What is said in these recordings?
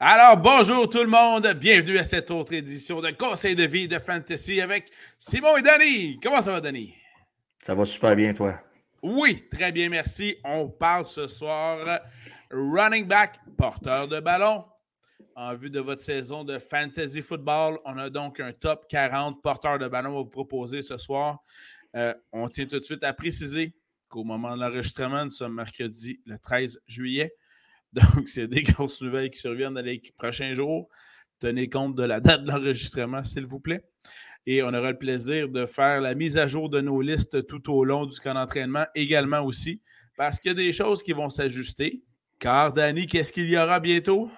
Alors, bonjour tout le monde. Bienvenue à cette autre édition de Conseil de vie de Fantasy avec Simon et Danny. Comment ça va, Danny? Ça va super bien, toi. Oui, très bien, merci. On parle ce soir running back, porteur de ballon. En vue de votre saison de fantasy football, on a donc un top 40 porteur de ballon à vous proposer ce soir. Euh, on tient tout de suite à préciser qu'au moment de l'enregistrement, nous sommes mercredi le 13 juillet. Donc, c'est des grosses nouvelles qui surviennent dans les prochains jours. Tenez compte de la date de l'enregistrement, s'il vous plaît. Et on aura le plaisir de faire la mise à jour de nos listes tout au long du camp d'entraînement également aussi, parce qu'il y a des choses qui vont s'ajuster. Car, Danny, qu'est-ce qu'il y aura bientôt?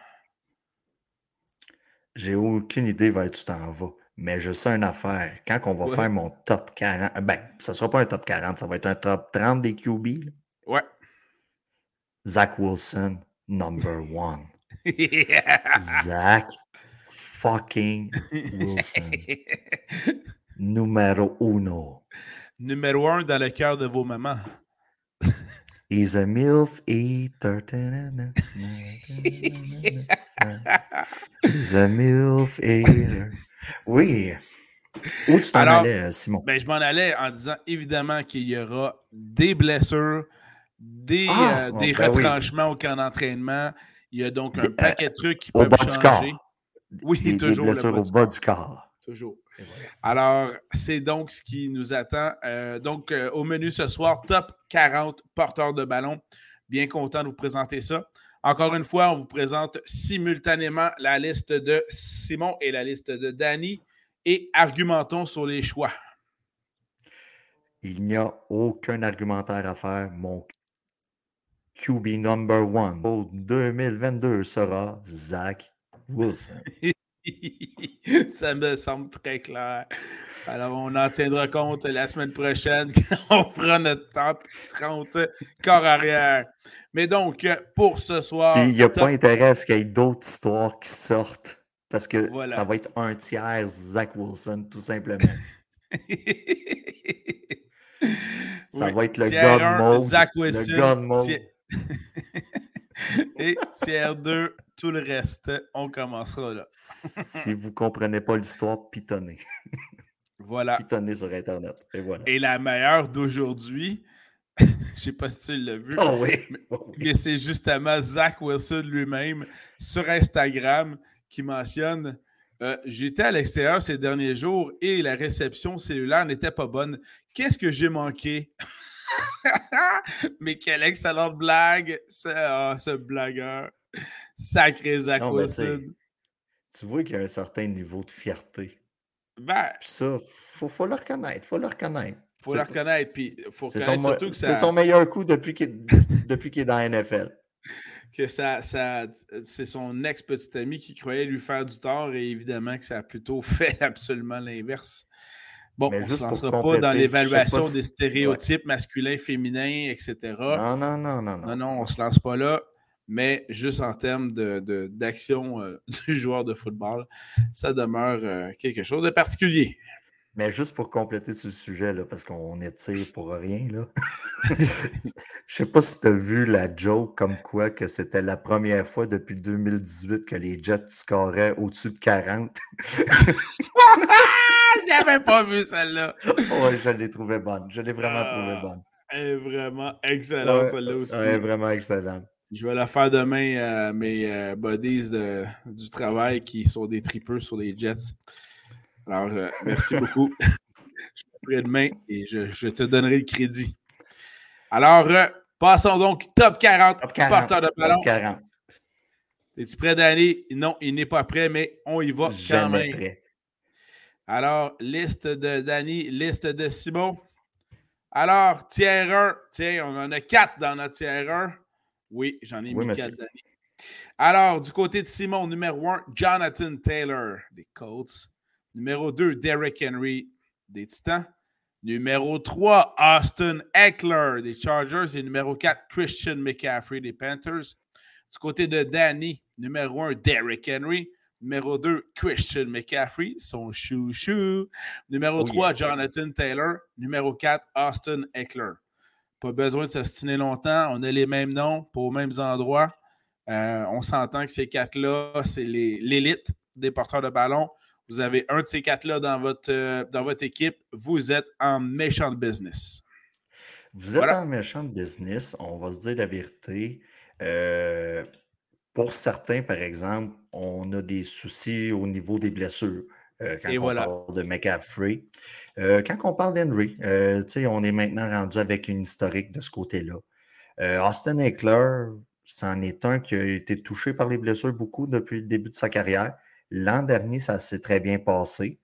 J'ai aucune idée vers tu t'en vas. Mais je sais une affaire. Quand on va faire mon top 40, ben, ça ne sera pas un top 40, ça va être un top 30 des QB. Ouais. Zach Wilson, number one. Zach fucking Wilson. Numéro uno. Numéro un dans le cœur de vos mamans. He's a MILF eater. He's a MILF eater. Oui. Où tu t'en allais, Simon? Ben, je m'en allais en disant évidemment qu'il y aura des blessures, des, ah, euh, des ben retranchements au camp d'entraînement. Il y a donc un euh, paquet de trucs qui peuvent changer. Oui, toujours. Des blessures au bas du corps. Toujours. Alors, c'est donc ce qui nous attend. Euh, donc, au menu ce soir, top 40 porteurs de ballon. Bien content de vous présenter ça. Encore une fois, on vous présente simultanément la liste de Simon et la liste de Danny et argumentons sur les choix. Il n'y a aucun argumentaire à faire. Mon QB number one pour 2022 sera Zach Wilson. Ça me semble très clair. Alors, on en tiendra compte la semaine prochaine quand on fera notre top 30 corps arrière. Mais donc, pour ce soir. il n'y a pas intérêt à ce qu'il y ait d'autres histoires qui sortent. Parce que ça va être un tiers Zach Wilson, tout simplement. ça va être le God Mode. Zach Wilson, le God Mode. Et tiers 2, tout le reste, on commencera là. si vous ne comprenez pas l'histoire, pitonnez. Voilà. Pitonnez sur Internet. Et voilà. Et la meilleure d'aujourd'hui, je ne sais pas si tu l'as vu, oh oui. mais, c'est justement Zach Wilson lui-même sur Instagram qui mentionne euh, J'étais à l'extérieur ces derniers jours et la réception cellulaire n'était pas bonne. Qu'est-ce que j'ai manqué? mais quelle excellente blague, ce, ah, ce blagueur. Sacré Zach Wilson. Tu vois qu'il y a un certain niveau de fierté. Ben, ça, faut, faut le reconnaître. Faut le reconnaître. Faut le reconnaître. Puis faut c'est son, c'est son meilleur coup depuis qu'il, depuis qu'il est dans la NFL. Que ça, ça, c'est son ex-petit ami qui croyait lui faire du tort et évidemment que ça a plutôt fait absolument l'inverse. Bon, on ne se lancera pas dans l'évaluation des stéréotypes masculins, féminins, etc. Non, non, non, non. Non, non, on ne se lance pas là. Mais juste en termes de, d'action euh, du joueur de football, ça demeure euh, quelque chose de particulier. Mais juste pour compléter ce sujet, là, parce qu'on étire pour rien, là. Je sais pas si tu as vu la joke comme quoi que c'était la première fois depuis 2018 que les Jets scoraient au-dessus de 40. Je n'avais pas vu celle-là. Oui, je l'ai trouvé bonne. Je l'ai vraiment trouvée ah, bonne. Elle est vraiment excellente, celle-là aussi. Elle est vraiment excellente. Je vais la faire demain à mes euh, buddies du travail qui sont des tripeurs sur les Jets. Alors, euh, merci beaucoup. je ferai demain et je, te donnerai le crédit. Alors, euh, passons donc top 40, top 40 porteur de ballon. Top 40. Es-tu prêt d'aller? Non, il n'est pas prêt, mais on y va Jamais quand même. Alors, liste de Danny, liste de Simon. Alors, tiers 1. Tiens, on en a 4 dans notre tiers 1. Oui, j'en ai mis 4 Danny. Alors, du côté de Simon, numéro 1, Jonathan Taylor, des Colts. Numéro 2, Derrick Henry, des Titans. Numéro 3, Austin Eckler, des Chargers. Et numéro 4, Christian McCaffrey, des Panthers. Du côté de Danny, numéro 1, Derrick Henry. Numéro 2, Christian McCaffrey, son chou-chou. Numéro 3, Jonathan Taylor. Numéro 4, Austin Eckler. Pas besoin de s'astiner longtemps. On a les mêmes noms, pas aux mêmes endroits. on s'entend que ces quatre-là, c'est l'élite des porteurs de ballon. Vous avez un de ces quatre-là dans votre, dans votre équipe. Vous êtes en méchant business. Vous êtes en méchant business, on va se dire la vérité. pour certains, par exemple, on a des soucis au niveau des blessures. Euh, quand on parle de McCaffrey. Euh, quand on parle d'Henry, euh, on est maintenant rendu avec une historique de ce côté-là. Austin Eckler, c'en est un qui a été touché par les blessures beaucoup depuis le début de sa carrière. L'an dernier, ça s'est très bien passé.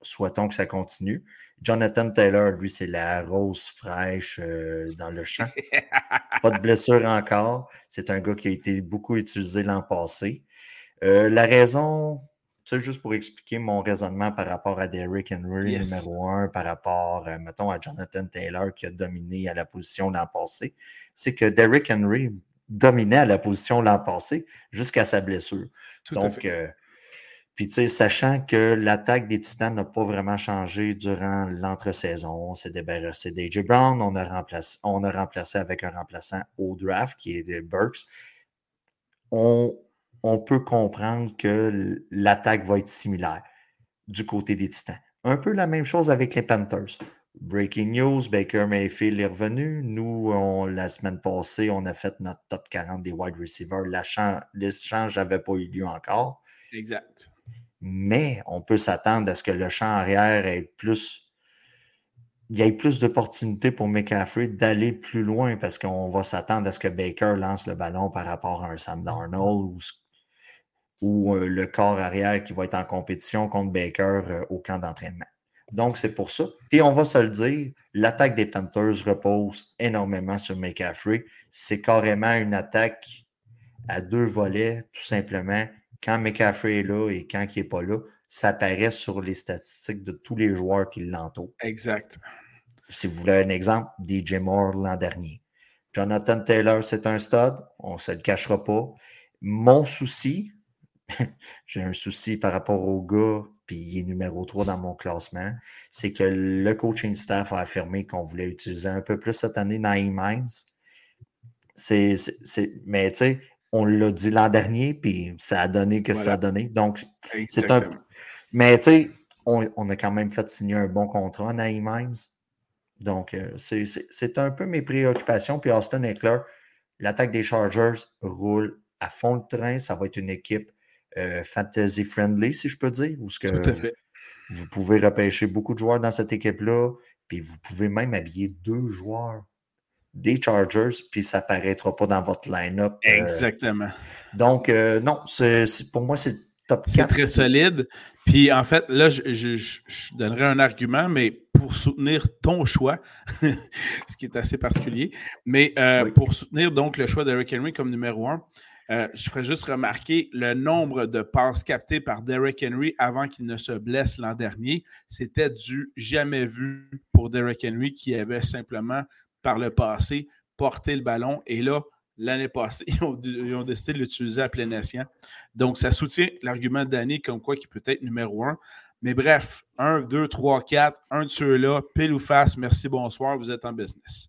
Souhaitons que ça continue. Jonathan Taylor, lui, c'est la rose fraîche dans le champ. Pas de blessure encore. C'est un gars qui a été beaucoup utilisé l'an passé. La raison, ça, juste pour expliquer mon raisonnement par rapport à Derrick Henry, numéro un, par rapport, euh, mettons, à Jonathan Taylor qui a dominé à la position l'an passé, c'est que Derrick Henry dominait à la position l'an passé jusqu'à sa blessure. Donc, euh, puis, tu sais, sachant que l'attaque des Titans n'a pas vraiment changé durant l'entre-saison, on s'est débarrassé d'AJ Brown, on a, remplacé, on a remplacé avec un remplaçant au draft qui est Burks. On, on peut comprendre que l'attaque va être similaire du côté des Titans. Un peu la même chose avec les Panthers. Breaking news, Baker Mayfield est revenu. Nous, la semaine passée, on a fait notre top 40 des wide receivers. L'échange n'avait pas eu lieu encore. Exact. Mais on peut s'attendre à ce que le champ arrière ait plus il y ait plus d'opportunités pour McCaffrey d'aller plus loin parce qu'on va s'attendre à ce que Baker lance le ballon par rapport à un Sam Darnold ou ou euh, le corps arrière qui va être en compétition contre Baker euh, au camp d'entraînement. Donc, c'est pour ça. Et on va se le dire, l'attaque des Panthers repose énormément sur McCaffrey. C'est carrément une attaque à deux volets, tout simplement. Quand McCaffrey est là et quand il n'est pas là, ça apparaît sur les statistiques de tous les joueurs qui l'entourent. Exact. Si vous voulez un exemple, DJ Moore l'an dernier. Jonathan Taylor, c'est un stud, on ne se le cachera pas. Mon souci, j'ai un souci par rapport au gars, puis il est numéro 3 dans mon classement, c'est que le coaching staff a affirmé qu'on voulait utiliser un peu plus cette année Naïm. C'est, mais tu sais, on l'a dit l'an dernier, puis ça a donné que ça a donné. Donc, c'est un. Mais tu sais, on, a quand même fait signer un bon contrat à Naïm. Donc, euh, c'est un peu mes préoccupations. Puis Austin Eckler, l'attaque des Chargers roule à fond le train. Ça va être une équipe fantasy friendly, si je peux dire, ou ce que Tout à fait. vous pouvez repêcher beaucoup de joueurs dans cette équipe-là, puis vous pouvez même habiller deux joueurs des Chargers, puis ça ne paraîtra pas dans votre line-up. Euh. Exactement. donc, euh, non, c'est, pour moi, c'est top 4. C'est très solide. Puis en fait, là, je, je, donnerai un argument, mais pour soutenir ton choix, ce qui est assez particulier, mais pour soutenir donc le choix d'Eric Henry comme numéro un, euh, je ferais juste remarquer le nombre de passes captées par Derrick Henry avant qu'il ne se blesse l'an dernier. C'était du jamais vu pour Derrick Henry qui avait simplement, par le passé, porté le ballon. Et là, l'année passée, ils ont, décidé de l'utiliser à plein escient. Donc, ça soutient l'argument Danny comme quoi qui peut être numéro un. Mais bref, 1, 2, 3, 4, un de ceux-là, pile ou face, merci, bonsoir, vous êtes en business.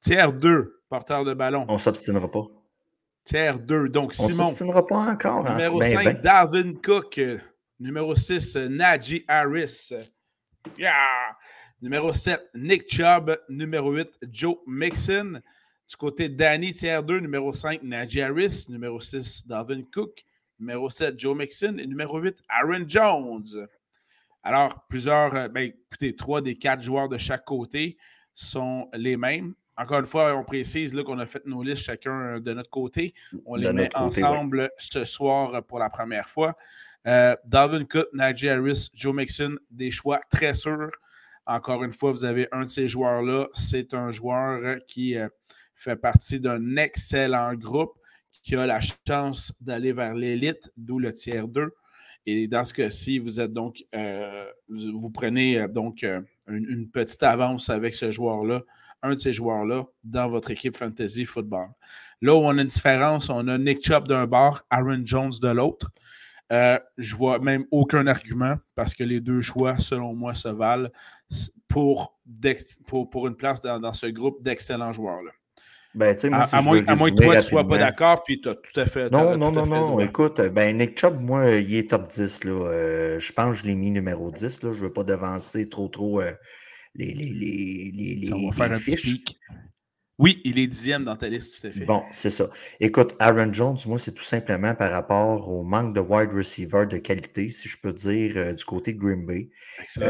Tiers 2, porteur de ballon. On ne s'obstinera pas. Tiers 2. Donc, On Simon. On pas encore. Hein? Numéro 5, ben, ben. Darwin Cook. Numéro 6, Najee Harris. Yeah! Numéro 7, Nick Chubb. Numéro 8, Joe Mixon. Du côté de Danny, tiers 2, numéro 5, Najee Harris. Numéro 6, Darwin Cook. Numéro 7, Joe Mixon. Et numéro 8, Aaron Jones. Alors, plusieurs, euh, ben, écoutez, trois des quatre joueurs de chaque côté sont les mêmes. Encore une fois, on précise qu'on a fait nos listes chacun de notre côté. On les met ensemble ce soir pour la première fois. Euh, Dalvin Cook, Najee Harris, Joe Mixon, des choix très sûrs. Encore une fois, vous avez un de ces joueurs-là. C'est un joueur qui euh, fait partie d'un excellent groupe qui a la chance d'aller vers l'élite, d'où le tiers 2. Et dans ce cas-ci, vous êtes donc, euh, vous prenez donc une, petite avance avec ce joueur-là un de ces joueurs-là dans votre équipe fantasy football. Là où on a une différence, on a Nick Chubb d'un bord, Aaron Jones de l'autre. Euh, je vois même aucun argument parce que les deux choix, selon moi, se valent pour, pour, une place dans, ce groupe d'excellents joueurs-là. Ben, moi, à, moins, à, moins, que toi, tu ne sois pas d'accord, puis tu as tout à fait. Non, non, non, non. Écoute, ben, Nick Chubb, moi, il est top 10. Là. Euh, je pense que je l'ai mis numéro 10. Là. Je ne veux pas devancer trop, trop euh, les, les, les, les, on va faire fiches. Oui, il est dixième dans ta liste, tout à fait. Bon, c'est ça. Écoute, Aaron Jones, moi, c'est tout simplement par rapport au manque de wide receiver de qualité, si je peux dire, euh, du côté de Green Bay. je,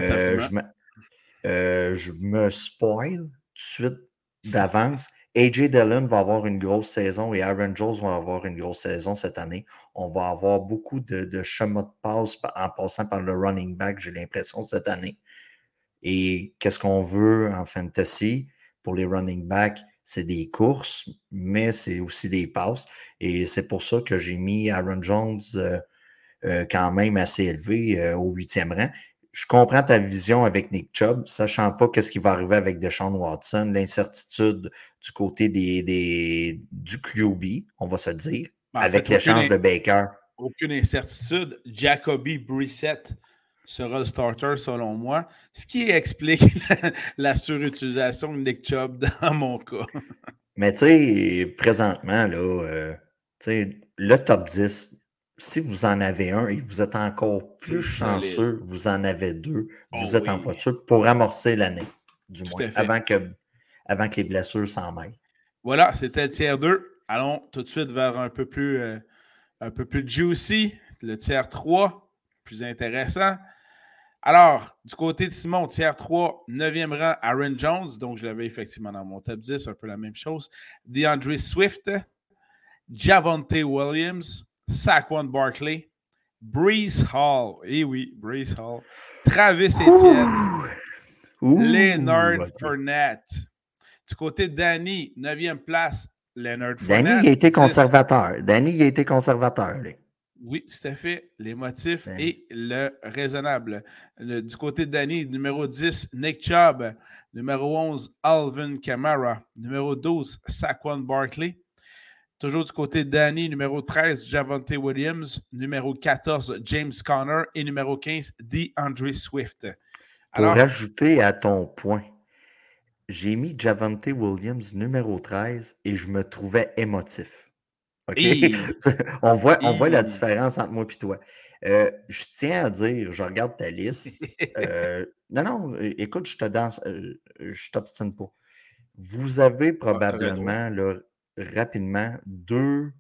me, je me spoil tout de suite d'avance. AJ Dillon va avoir une grosse saison et Aaron Jones va avoir une grosse saison cette année. On va avoir beaucoup de, de chemins de passe en passant par le running back, j'ai l'impression, cette année. Et qu'est-ce qu'on veut en fantasy pour les running backs? C'est des courses, mais c'est aussi des passes. Et c'est pour ça que j'ai mis Aaron Jones euh, euh, quand même assez élevé euh, au huitième rang je comprends ta vision avec Nick Chubb, sachant pas qu'est-ce qui va arriver avec Deshaun Watson, l'incertitude du côté des, des, du QB, on va se le dire, ben, avec l'échange de Baker. Aucune incertitude. Jacoby Brissett sera le starter selon moi, ce qui explique la, surutilisation de Nick Chubb dans mon cas. Mais tu sais, présentement, là, euh, le top 10, si vous en avez un et vous êtes encore plus chanceux, vous en avez deux, oh vous êtes en voiture pour amorcer l'année, du moins, avant que, avant que les blessures s'en mêlent. Voilà, c'était le tiers 2. Allons tout de suite vers un peu plus, euh, un peu plus juicy, le tiers 3, plus intéressant. Alors, du côté de Simon, tiers 3, 9e rang, Aaron Jones. Donc, je l'avais effectivement dans mon top 10, un peu la même chose. DeAndre Swift, Javonte Williams, Saquon Barkley, Breeze Hall, eh oui, Breeze Hall, Travis Etienne, Leonard Fournette. Du côté de Danny, 9e place, Leonard Fournette. Danny, il a été conservateur. Danny, il a été conservateur. Oui, tout à fait. Les motifs et le raisonnable. du côté de Danny, numéro 10, Nick Chubb. Numéro 11, Alvin Kamara. Numéro 12, Saquon Barkley. Toujours du côté de Danny, numéro 13, Javonte Williams. Numéro 14, James Conner. Et numéro 15, DeAndre Swift. Pour rajouter à ton point, j'ai mis Javonte Williams numéro 13 et je me trouvais émotif. OK? on, voit, on voit la différence entre moi et toi. Euh, je tiens à dire, je regarde ta liste. Euh, non, non, écoute, je te danse, euh, je t'obstine pas. Vous avez ah, probablement le rapidement deux.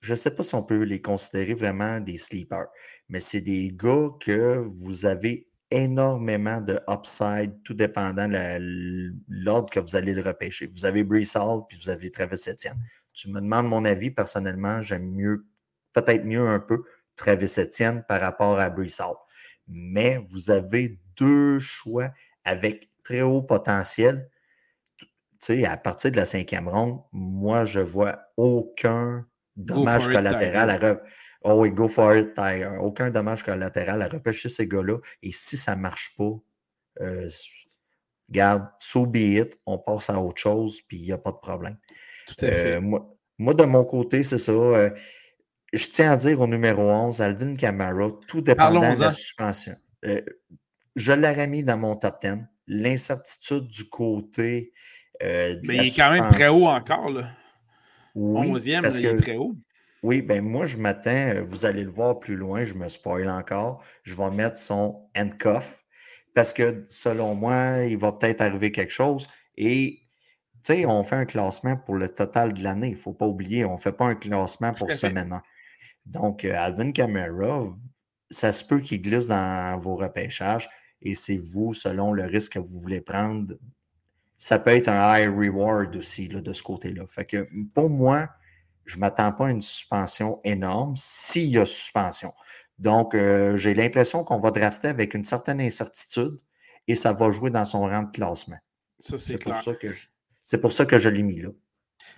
Je ne sais pas si on peut les considérer vraiment des sleepers, mais c'est des gars que vous avez énormément de upside, tout dépendant de l'ordre que vous allez le repêcher. Vous avez Brees Hall, puis vous avez Travis Etienne. Tu me demandes mon avis, personnellement, j'aime mieux, peut-être mieux un peu, Travis Etienne par rapport à Brees Hall. Mais vous avez deux choix avec très haut potentiel sais, à partir de la cinquième ronde, moi, je vois aucun dommage collatéral à Oh oui, go for it, Tiger. Aucun dommage collatéral à repêcher ces gars-là. Et si ça ne marche pas, euh, garde, so be it, on passe à autre chose, puis il n'y a pas de problème. Tout à fait. Euh, moi, de mon côté, c'est ça. Euh, je tiens à dire au numéro 11, Alvin Kamara, tout dépendant de la suspension. je l'aurais mis dans mon top 10. L'incertitude du côté euh, mais il est quand même très haut encore. Là. Oui, 11e, parce il est très haut. Oui, ben moi, je m'attends, euh, vous allez le voir plus loin, je me spoil encore. Je vais mettre son handcuff parce que selon moi, il va peut-être arriver quelque chose. Et sais, on fait un classement pour le total de l'année. Il ne faut pas oublier, on ne fait pas un classement pour semaine 1. Donc, euh, Alvin Kamara, ça se peut qu'il glisse dans vos repêchages et c'est vous, selon le risque que vous voulez prendre, ça peut être un high reward aussi là, de ce côté-là. Fait que pour moi, je ne m'attends pas à une suspension énorme s'il y a suspension. Donc, euh, j'ai l'impression qu'on va drafter avec une certaine incertitude et ça va jouer dans son rang de classement. Ça, c'est Pour ça que c'est pour ça que je l'ai mis là.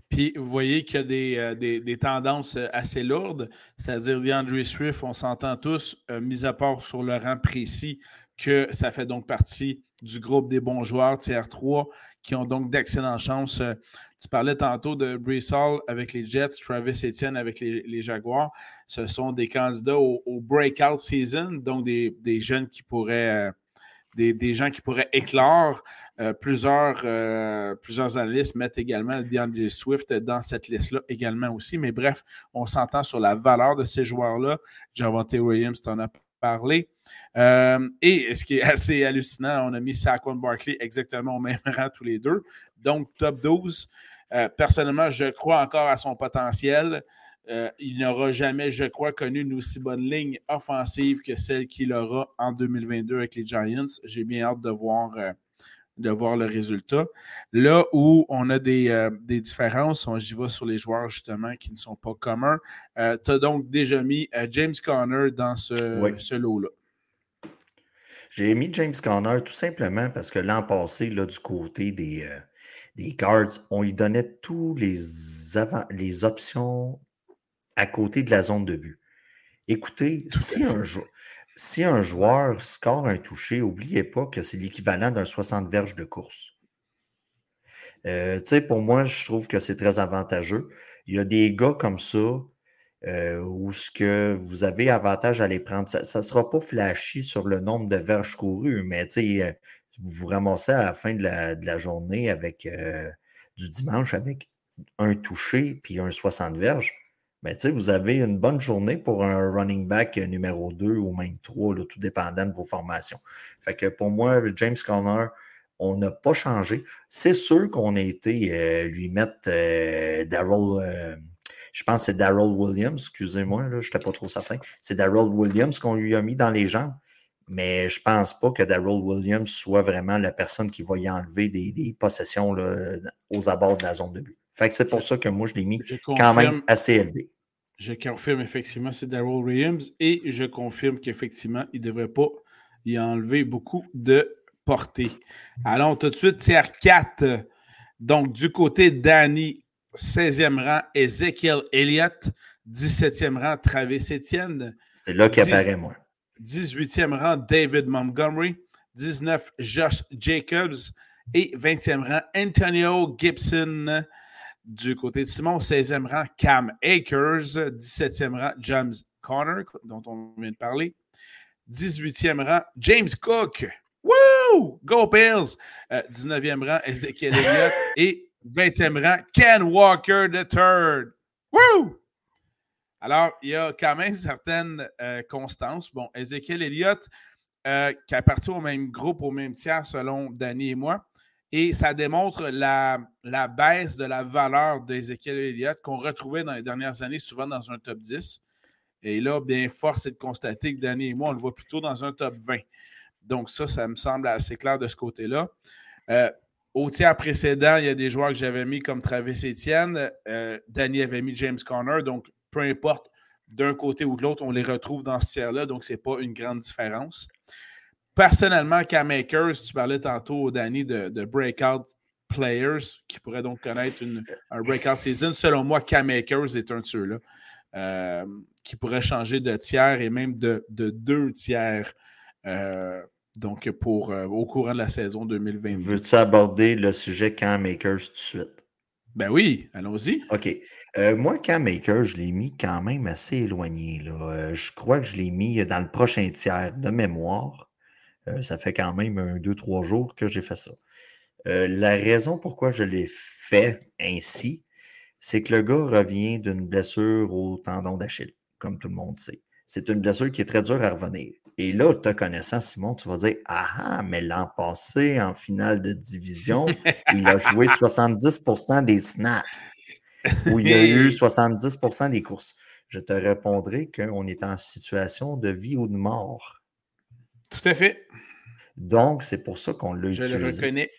Puis vous voyez qu'il y a des, euh, des, tendances euh, assez lourdes, c'est-à-dire DeAndre Swift, on s'entend tous, mis à part sur le rang précis, que ça fait donc partie du groupe des bons joueurs, tiers 3, qui ont donc d'excellentes chances. Euh, tu parlais tantôt de Hall avec les Jets, Travis Etienne avec les, Jaguars. Ce sont des candidats au, breakout season, donc des, jeunes qui pourraient, des, gens qui pourraient éclore. Euh, plusieurs, euh, plusieurs analystes mettent également DeAndre Swift dans cette liste-là également aussi. Mais bref, on s'entend sur la valeur de ces joueurs-là. Javante Williams t'en a parlé. Euh, et ce qui est assez hallucinant, on a mis Saquon Barkley exactement au même rang tous les deux. Donc, top 12. personnellement, je crois encore à son potentiel. Euh, il n'aura jamais, je crois, connu une aussi bonne ligne offensive que celle qu'il aura en 2022 avec les Giants. J'ai bien hâte de voir, euh, de voir le résultat. Là où on a des, euh, différences, j'y vais sur les joueurs justement qui ne sont pas communs. tu as donc déjà mis James Conner dans ce, lot-là. J'ai mis James Conner tout simplement parce que l'an passé, là, du côté des, des Cards, on lui donnait tous les, les options à côté de la zone de but. Écoutez, si un, si un, joueur score un touché, n'oubliez pas que c'est l'équivalent d'un 60 verges de course. Euh, pour moi, je trouve que c'est très avantageux. Il y a des gars comme ça euh, où ce que vous avez avantage à les prendre. Ça ne sera pas flashy sur le nombre de verges courues, mais euh, vous vous ramassez à la fin de la, journée avec euh, du dimanche avec un touché puis un 60 verges ben, vous avez une bonne journée pour un running back numéro 2 ou même 3, tout dépendant de vos formations. Fait que pour moi, James Conner, on n'a pas changé. C'est sûr qu'on a été euh, lui mettre euh, Daryl, euh, je pense que c'est Daryl Williams, excusez-moi, je n'étais pas trop certain. C'est Daryl Williams qu'on lui a mis dans les jambes. Mais je ne pense pas que Daryl Williams soit vraiment la personne qui va y enlever des, des possessions là, aux abords de la zone de but. Fait que c'est pour ça que moi, je l'ai mis quand même assez élevé. Je confirme effectivement, c'est Daryl Williams et je confirme qu'effectivement, il ne devrait pas y enlever beaucoup de portée. Allons tout de suite, tiers 4. Donc, du côté Danny, 16e rang, Ezekiel Elliott, 17e rang, Travis Etienne. C'est là qu'il apparaît, moi. 18e rang, David Montgomery. 19, Josh Jacobs. Et 20e rang, Antonio Gibson. Du côté de Simon, 16e rang, Cam Akers. 17e rang, James Conner, dont on vient de parler. 18e rang, James Cook. Woo! Go Bills! 19e euh, rang, Ezekiel Elliott. Et 20e rang, Ken Walker III. Woo! Alors, il y a quand même certaines euh, constances. Bon, Ezekiel Elliott, euh, qui appartient au même groupe, au même tiers, selon Danny et moi. Et ça démontre la, baisse de la valeur d'Ezekiel Elliott qu'on retrouvait dans les dernières années, souvent dans un top 10. Et là, bien, force est de constater que Danny et moi, on le voit plutôt dans un top 20. Donc, ça, ça me semble assez clair de ce côté-là. Euh, au tiers précédent, il y a des joueurs que j'avais mis comme Travis Etienne. Euh, Danny avait mis James Conner. Donc, peu importe d'un côté ou de l'autre, on les retrouve dans ce tiers-là. Donc, ce n'est pas une grande différence. Personnellement, Cam Makers, tu parlais tantôt, Danny, de, breakout players qui pourraient donc connaître une, un breakout season. Selon moi, Cam Makers est un de ceux-là euh, qui pourrait changer de tiers et même de, deux tiers. Euh, donc, pour, euh, au courant de la saison 2020. Veux-tu aborder le sujet Cam Makers tout de suite? Ben oui, allons-y. OK. moi, Cam Makers, je l'ai mis quand même assez éloigné. Là. je crois que je l'ai mis dans le prochain tiers de mémoire. Euh, ça fait quand même un, deux, trois jours que j'ai fait ça. Euh, la raison pourquoi je l'ai fait ainsi, c'est que le gars revient d'une blessure au tendon d'Achille, comme tout le monde sait. C'est une blessure qui est très dure à revenir. Et là, te connaissant, Simon, tu vas dire Ah, ah mais l'an passé, en finale de division, il a joué 70% des snaps, où il a eu 70% des courses. Je te répondrai qu'on est en situation de vie ou de mort. Tout à fait. Donc, c'est pour ça qu'on l'a utilisé. Je le reconnais.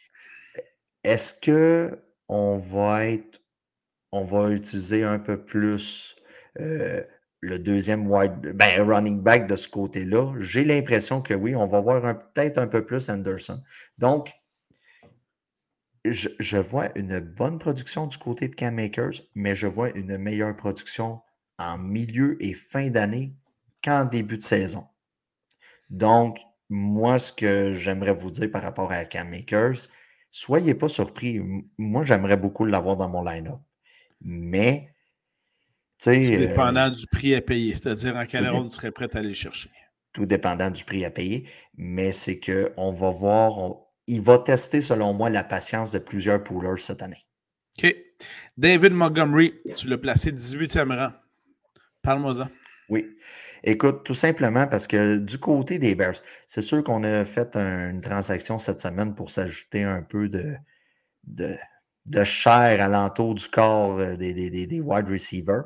Est-ce que on va être, on va utiliser un peu plus euh, le deuxième wide, ben, running back de ce côté-là? J'ai l'impression que oui, on va voir peut-être un peu plus Anderson. Donc, je, je, vois une bonne production du côté de Cam Makers, mais je vois une meilleure production en milieu et fin d'année qu'en début de saison. Donc, moi, ce que j'aimerais vous dire par rapport à Cam Makers, soyez pas surpris. Moi, j'aimerais beaucoup l'avoir dans mon line-up. Mais, tu sais. Dépendant euh, du prix à payer, c'est-à-dire en quelle heure tu serais prêt à aller chercher. tout dépendant du prix à payer, mais c'est qu'on va voir, il va tester, selon moi, la patience de plusieurs poolers cette année. OK. David Montgomery, tu l'as placé 18e rang. Parle-moi-en. Oui. Écoute, tout simplement parce que du côté des Bears, c'est sûr qu'on a fait une transaction cette semaine pour s'ajouter un peu de, de, de chair alentour du corps euh, des, des, wide receivers.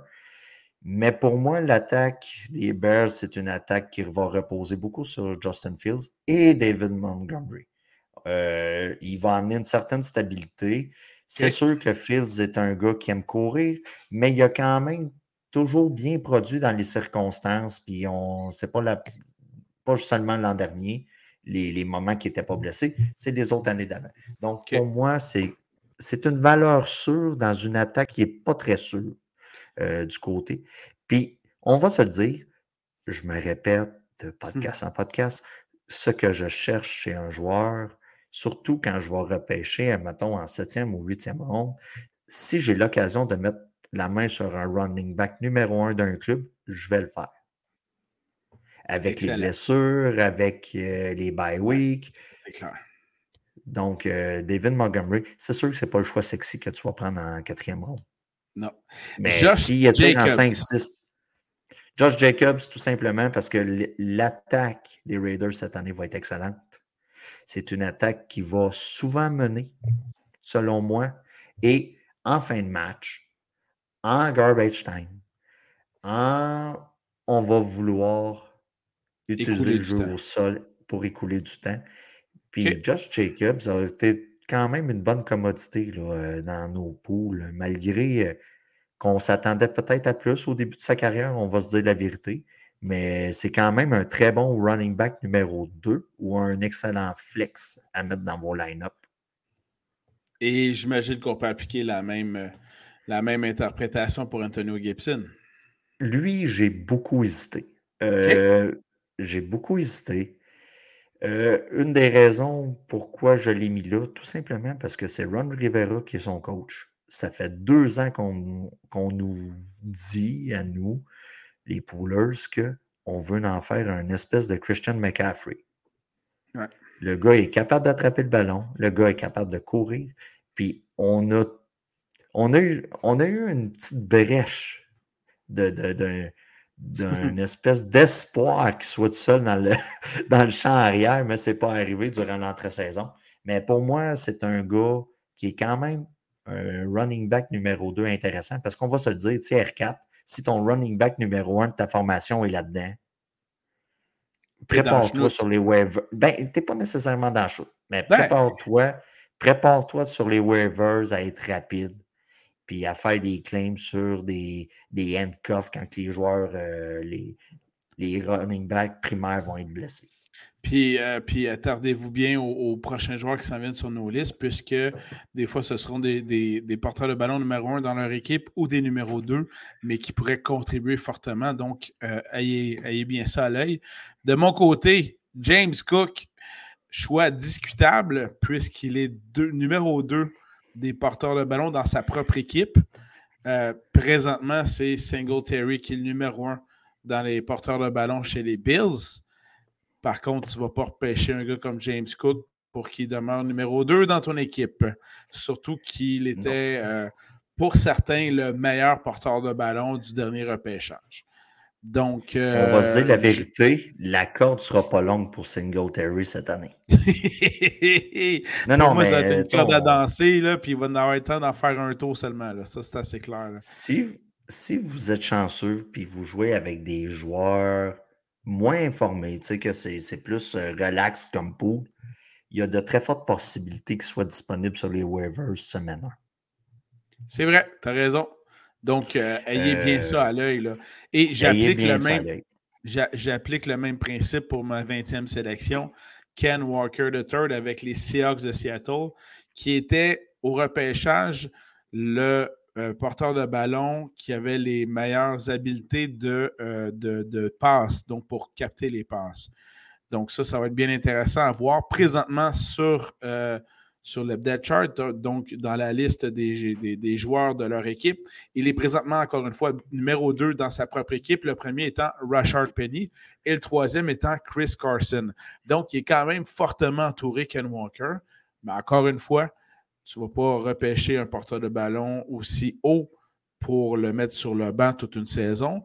Mais pour moi, l'attaque des Bears, c'est une attaque qui va reposer beaucoup sur Justin Fields et David Montgomery. Euh, il va amener une certaine stabilité. C'est sûr que Fields est un gars qui aime courir, mais il a quand même toujours bien produit dans les circonstances. Puis on c'est pas la pas seulement l'an dernier, les, moments qui n'étaient pas blessés, c'est les autres années d'avant. Donc, pour moi, c'est, c'est une valeur sûre dans une attaque qui n'est pas très sûre euh, du côté. Puis, on va se le dire, je me répète de podcast en podcast, ce que je cherche chez un joueur, surtout quand je vais repêcher, mettons, en septième ou huitième ronde, si j'ai l'occasion de mettre la main sur un running back numéro un d'un club, je vais le faire. Avec les blessures, avec euh, les bye week. C'est clair. Donc, euh, David Montgomery, c'est sûr que ce n'est pas le choix sexy que tu vas prendre en quatrième ronde. Non. Mais s'il y a en 5-6, Josh Jacobs, tout simplement parce que l'attaque des Raiders cette année va être excellente. C'est une attaque qui va souvent mener, selon moi, et en fin de match, en garbage time, en on va vouloir utiliser le jeu au sol pour écouler du temps. Puis Josh Jacobs a été quand même une bonne commodité là, euh, dans nos poules, malgré euh, qu'on s'attendait peut-être à plus au début de sa carrière, on va se dire la vérité. Mais c'est quand même un très bon running back numéro 2 ou un excellent flex à mettre dans vos line-up. Et j'imagine qu'on peut appliquer la même, euh, la même interprétation pour Antonio Gibson. Lui, j'ai beaucoup hésité. Euh, j'ai beaucoup hésité. Euh, une des raisons pourquoi je l'ai mis là, tout simplement parce que c'est Ron Rivera qui est son coach. Ça fait deux ans qu'on nous dit à nous, les poolers, qu'on veut en faire un espèce de Christian McCaffrey. Le gars est capable d'attraper le ballon, le gars est capable de courir, puis on a on a eu, on a eu une petite brèche d'une de, espèce d'espoir qu'il soit tout seul dans le, dans le champ arrière, mais ce n'est pas arrivé durant l'entre-saison. Mais pour moi, c'est un gars qui est quand même un running back numéro 2 intéressant parce qu'on va se le dire, tu sais, R4, si ton running back numéro 1 de ta formation est là-dedans, prépare-toi sur les waivers. Ben, tu n'es pas nécessairement dans le show, mais ben prépare-toi. Prépare-toi sur les waivers à être rapide puis à faire des claims sur des, des handcuffs quand les joueurs, euh, les, les running backs primaires vont être blessés. Puis, euh, puis attardez-vous bien aux, prochains joueurs qui s'en viennent sur nos listes, puisque des fois, ce seront des, des, porteurs de ballon numéro un dans leur équipe ou des numéros deux, mais qui pourraient contribuer fortement. Donc, euh, ayez, ayez, bien ça à l'œil. De mon côté, James Cook, choix discutable, puisqu'il est deux, numéro 2 des porteurs de ballon dans sa propre équipe. Euh, présentement, c'est Singletary qui est le numéro un dans les porteurs de ballon chez les Bills. Par contre, tu ne vas pas repêcher un gars comme James Cook pour qu'il demeure numéro 2 dans ton équipe. Surtout qu'il était, euh, pour certains, le meilleur porteur de ballon du dernier repêchage. Donc, On va se dire la euh, vérité, la corde ne sera pas longue pour Singletary cette année. non, non, moi, mais. Ça une corde à danser, là, puis il va en avoir le temps d'en faire un tour seulement. Là. Ça, c'est assez clair. Si, si vous êtes chanceux, puis vous jouez avec des joueurs moins informés, tu sais, que c'est plus euh, relax comme pool, il y a de très fortes possibilités qu'il soit disponible sur les waivers semaine C'est vrai, tu as raison. Donc, euh, ayez bien ça à l'œil. Et j'applique le, même, j'applique le même principe pour ma 20e sélection. Ken Walker III avec les Seahawks de Seattle, qui était au repêchage le euh, porteur de ballon qui avait les meilleures habiletés de, euh, de, de passe, donc pour capter les passes. Donc, ça, ça va être bien intéressant à voir. Présentement, sur, sur le depth chart, donc dans la liste des, des, joueurs de leur équipe. Il est présentement, encore une fois, numéro 2 dans sa propre équipe, le premier étant Rashard Penny et le troisième étant Chris Carson. Donc, il est quand même fortement entouré Ken Walker. Mais encore une fois, tu ne vas pas repêcher un porteur de ballon aussi haut pour le mettre sur le banc toute une saison.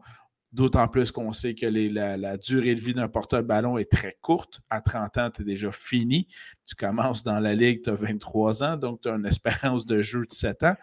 D'autant plus qu'on sait que la, durée de vie d'un porteur de ballon est très courte. À 30 ans, tu es déjà fini. Tu commences dans la ligue, tu as 23 ans, donc tu as une espérance de jeu de 7 ans.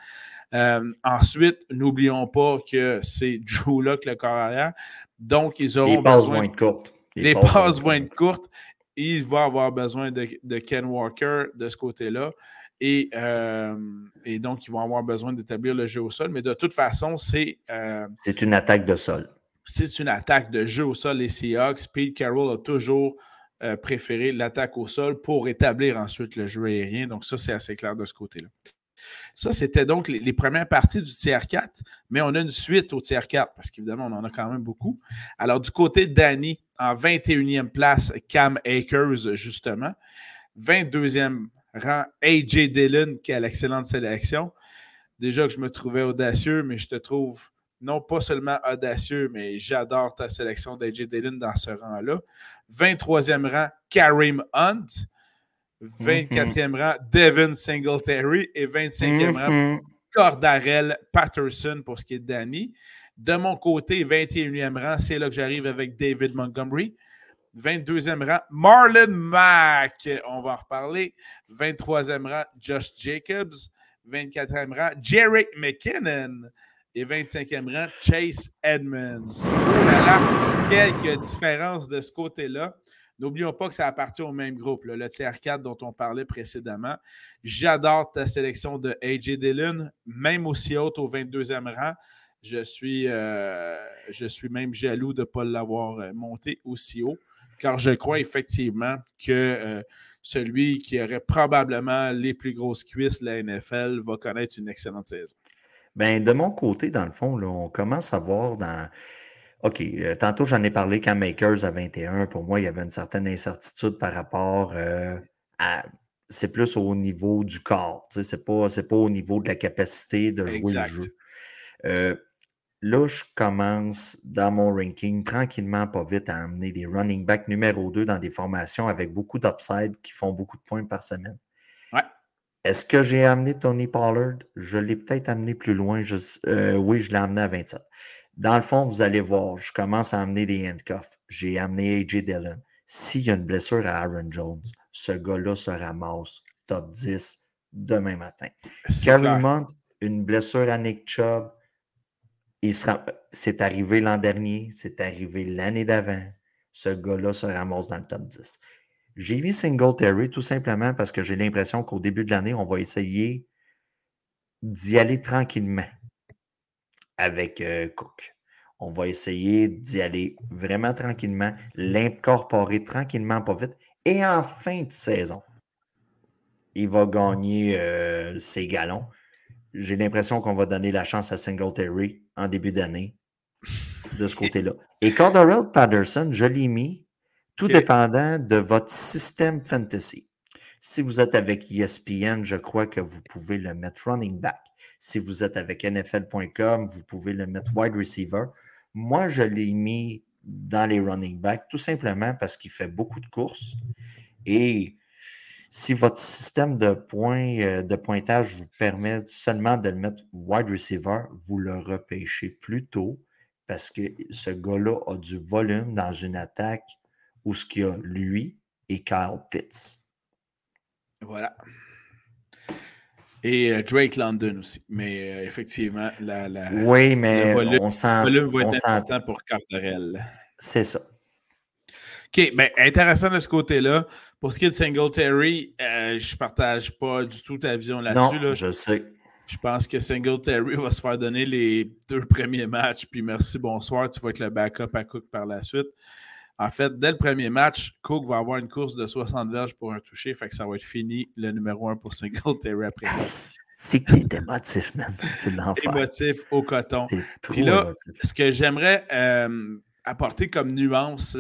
Euh, ensuite, n'oublions pas que c'est Drew Luck, le carrière. Donc, ils auront les besoin... vont être courtes. Les, passes vont être courtes. Il va avoir besoin de, Ken Walker de ce côté-là. Et, euh, et, donc, ils vont avoir besoin d'établir le jeu au sol. Mais de toute façon, c'est. Euh, c'est une attaque de sol c'est une attaque de jeu au sol, les Seahawks. Pete Carroll a toujours euh, préféré l'attaque au sol pour établir ensuite le jeu aérien. Donc, ça, c'est assez clair de ce côté-là. Ça, c'était donc les, premières parties du tiers 4, mais on a une suite au tiers 4 parce qu'évidemment, on en a quand même beaucoup. Alors, du côté de Danny, en 21e place, Cam Akers, justement. 22e rang, AJ Dillon, qui a l'excellente sélection. Déjà que je me trouvais audacieux, mais je te trouve non pas seulement audacieux, mais j'adore ta sélection d'AJ Dillon dans ce rang-là. 23e rang, Karim Hunt. 24e mhm. rang, Devin Singletary. Et 25e rang, mhm. Cordarel Patterson pour ce qui est de Danny. De mon côté, 21e rang, c'est là que j'arrive avec David Montgomery. 22e rang, Marlon Mack. On va en reparler. 23e rang, Josh Jacobs. 24e rang, Jerry McKinnon et 25e rang, Chase Edmonds. Oh quelques différences de ce côté-là. N'oublions pas que ça appartient au même groupe, le tiers 4 dont on parlait précédemment. J'adore ta sélection de AJ Dillon, même aussi haute au 22e rang. Je suis, euh, je suis même jaloux de ne pas l'avoir euh, monté aussi haut, car je crois effectivement que euh, celui qui aurait probablement les plus grosses cuisses de la NFL va connaître une excellente saison. Ben, de mon côté, dans le fond, là, on commence à voir dans. OK, euh, tantôt j'en ai parlé quand Makers à 21. Pour moi, il y avait une certaine incertitude par rapport euh, à. C'est plus au niveau du corps. C'est pas, pas au niveau de la capacité de jouer le jeu. Euh, là, je commence dans mon ranking tranquillement, pas vite, à amener des running backs numéro 2 dans des formations avec beaucoup d'upside qui font beaucoup de points par semaine. Est-ce que j'ai amené Tony Pollard? Je l'ai peut-être amené plus loin. Euh, oui, je l'ai amené à 27. Dans le fond, vous allez voir, je commence à amener des handcuffs. J'ai amené AJ Dillon. S'il y a une blessure à Aaron Jones, ce gars-là se ramasse top 10 demain matin. Carrie Mont, une blessure à Nick Chubb. C'est arrivé l'an dernier, c'est arrivé l'année d'avant. Ce gars-là se ramasse dans le top 10. J'ai mis Singletary tout simplement parce que j'ai l'impression qu'au début de l'année, on va essayer d'y aller tranquillement avec euh, Cook. On va essayer d'y aller vraiment tranquillement, l'incorporer tranquillement, pas vite. Et en fin de saison, il va gagner euh, ses galons. J'ai l'impression qu'on va donner la chance à Singletary en début d'année de ce côté-là. Et Cordarrelle Patterson, je l'ai mis tout dépendant de votre système fantasy. Si vous êtes avec ESPN, je crois que vous pouvez le mettre running back. Si vous êtes avec NFL.com, vous pouvez le mettre wide receiver. Moi, je l'ai mis dans les running backs tout simplement parce qu'il fait beaucoup de courses. Et si votre système de points, euh, de pointage vous permet seulement de le mettre wide receiver, vous le repêchez plus tôt parce que ce gars-là a du volume dans une attaque où ce qu'il y a lui et Kyle Pitts. Voilà. Et euh, Drake London aussi. Mais euh, effectivement, la, la, oui, mais on sent, le volume va être important pour Carterell. C'est ça. OK, bien, intéressant de ce côté-là. Pour ce qui est de Singletary, euh, je ne partage pas du tout ta vision là-dessus. Non, je sais. Je pense que Singletary va se faire donner les deux premiers matchs, puis merci, bonsoir. Tu vas être le backup à Cook par la suite. En fait, dès le premier match, Cook va avoir une course de 60 verges pour un toucher. Fait que ça va être fini le numéro 1 pour Singletary après ça. C'est que t'es émotif, man? C'est l'enfer. Émotif au coton. Puis là, ce que j'aimerais euh, apporter comme nuance,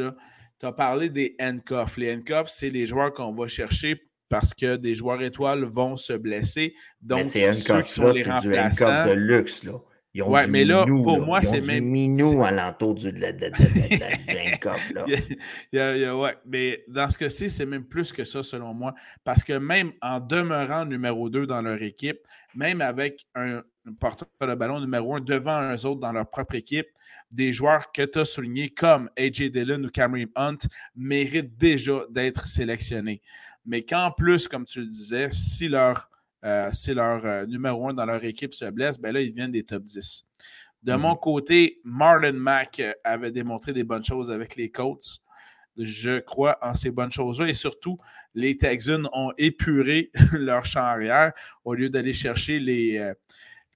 tu as parlé des handcuffs. Les handcuffs, c'est les joueurs qu'on va chercher parce que des joueurs étoiles vont se blesser. Donc, c'est ceux qui sont les c'est du remplaçants... de luxe, là. Ils ont Ouais, du mais là, minou, pour là. moi, c'est même- minou alentour du, de, de, de, de- de- du handcuff, là. Il y a- il y a- il y a- ouais, mais dans ce cas-ci, c'est même plus que ça, selon moi. Parce que même en demeurant numéro 2 dans leur équipe, même avec un porteur de ballon numéro 1 devant eux autres dans leur propre équipe, des joueurs que tu as soulignés comme AJ Dillon ou Cameron Hunt méritent déjà d'être sélectionnés. Mais qu'en plus, comme tu le disais, si leur, euh, si leur euh, numéro 1 dans leur équipe se blesse, ben là, ils viennent des top 10. De Mhm. mon côté, Marlon Mack euh, avait démontré des bonnes choses avec les Colts. Je crois en ces bonnes choses-là. Et surtout, les Texans ont épuré leur champ arrière au lieu d'aller chercher les, euh,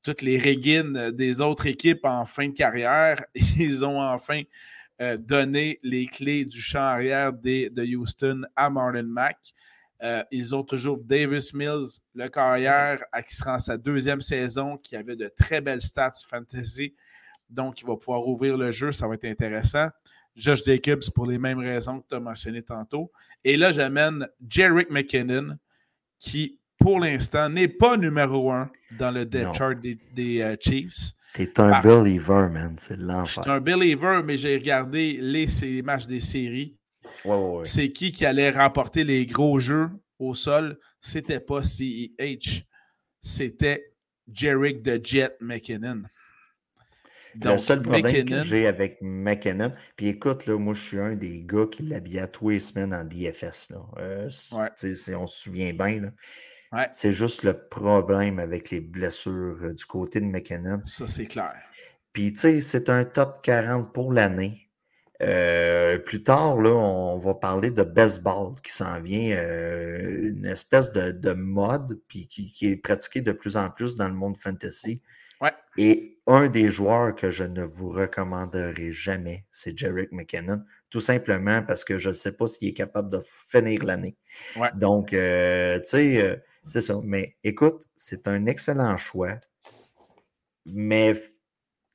toutes les régines des autres équipes en fin de carrière. Ils ont enfin euh, donné les clés du champ arrière des- de Houston à Marlon Mack. Euh, ils ont toujours Davis Mills, le carrière, à qui sera en sa deuxième saison, qui avait de très belles stats fantasy. Donc, il va pouvoir ouvrir le jeu. Ça va être intéressant. Josh Jacobs pour les mêmes raisons que tu as mentionné tantôt. Et là, j'amène Jerick McKinnon, qui, pour l'instant, n'est pas numéro un dans le depth chart des, des, euh, Chiefs. T'es un Par- believer, man. C'est Je suis l'enfer. un believer, mais j'ai regardé les, les matchs des séries. Ouais, ouais, ouais. C'est qui qui allait remporter les gros jeux au sol? C'était pas CEH. C'était Jerick the Jet McKinnon. le seul problème McKinnon- que j'ai avec McKinnon, puis écoute, là, moi, je suis un des gars qui l'habillait tous les semaines en DFS. Là. Euh, Ouais. on se souvient bien, là. Ouais. c'est juste le problème avec les blessures euh, du côté de McKinnon. Ça, c'est clair. Puis, tu sais, c'est un top 40 pour l'année. Euh, plus tard, là, on va parler de baseball qui s'en vient, euh, une espèce de, de mode puis qui, qui est pratiqué de plus en plus dans le monde fantasy. Ouais. Et un des joueurs que je ne vous recommanderai jamais, c'est Jerick McKinnon, tout simplement parce que je ne sais pas s'il est capable de finir l'année. Ouais. Donc, euh, tu sais, c'est ça. Mais écoute, c'est un excellent choix. Mais, tu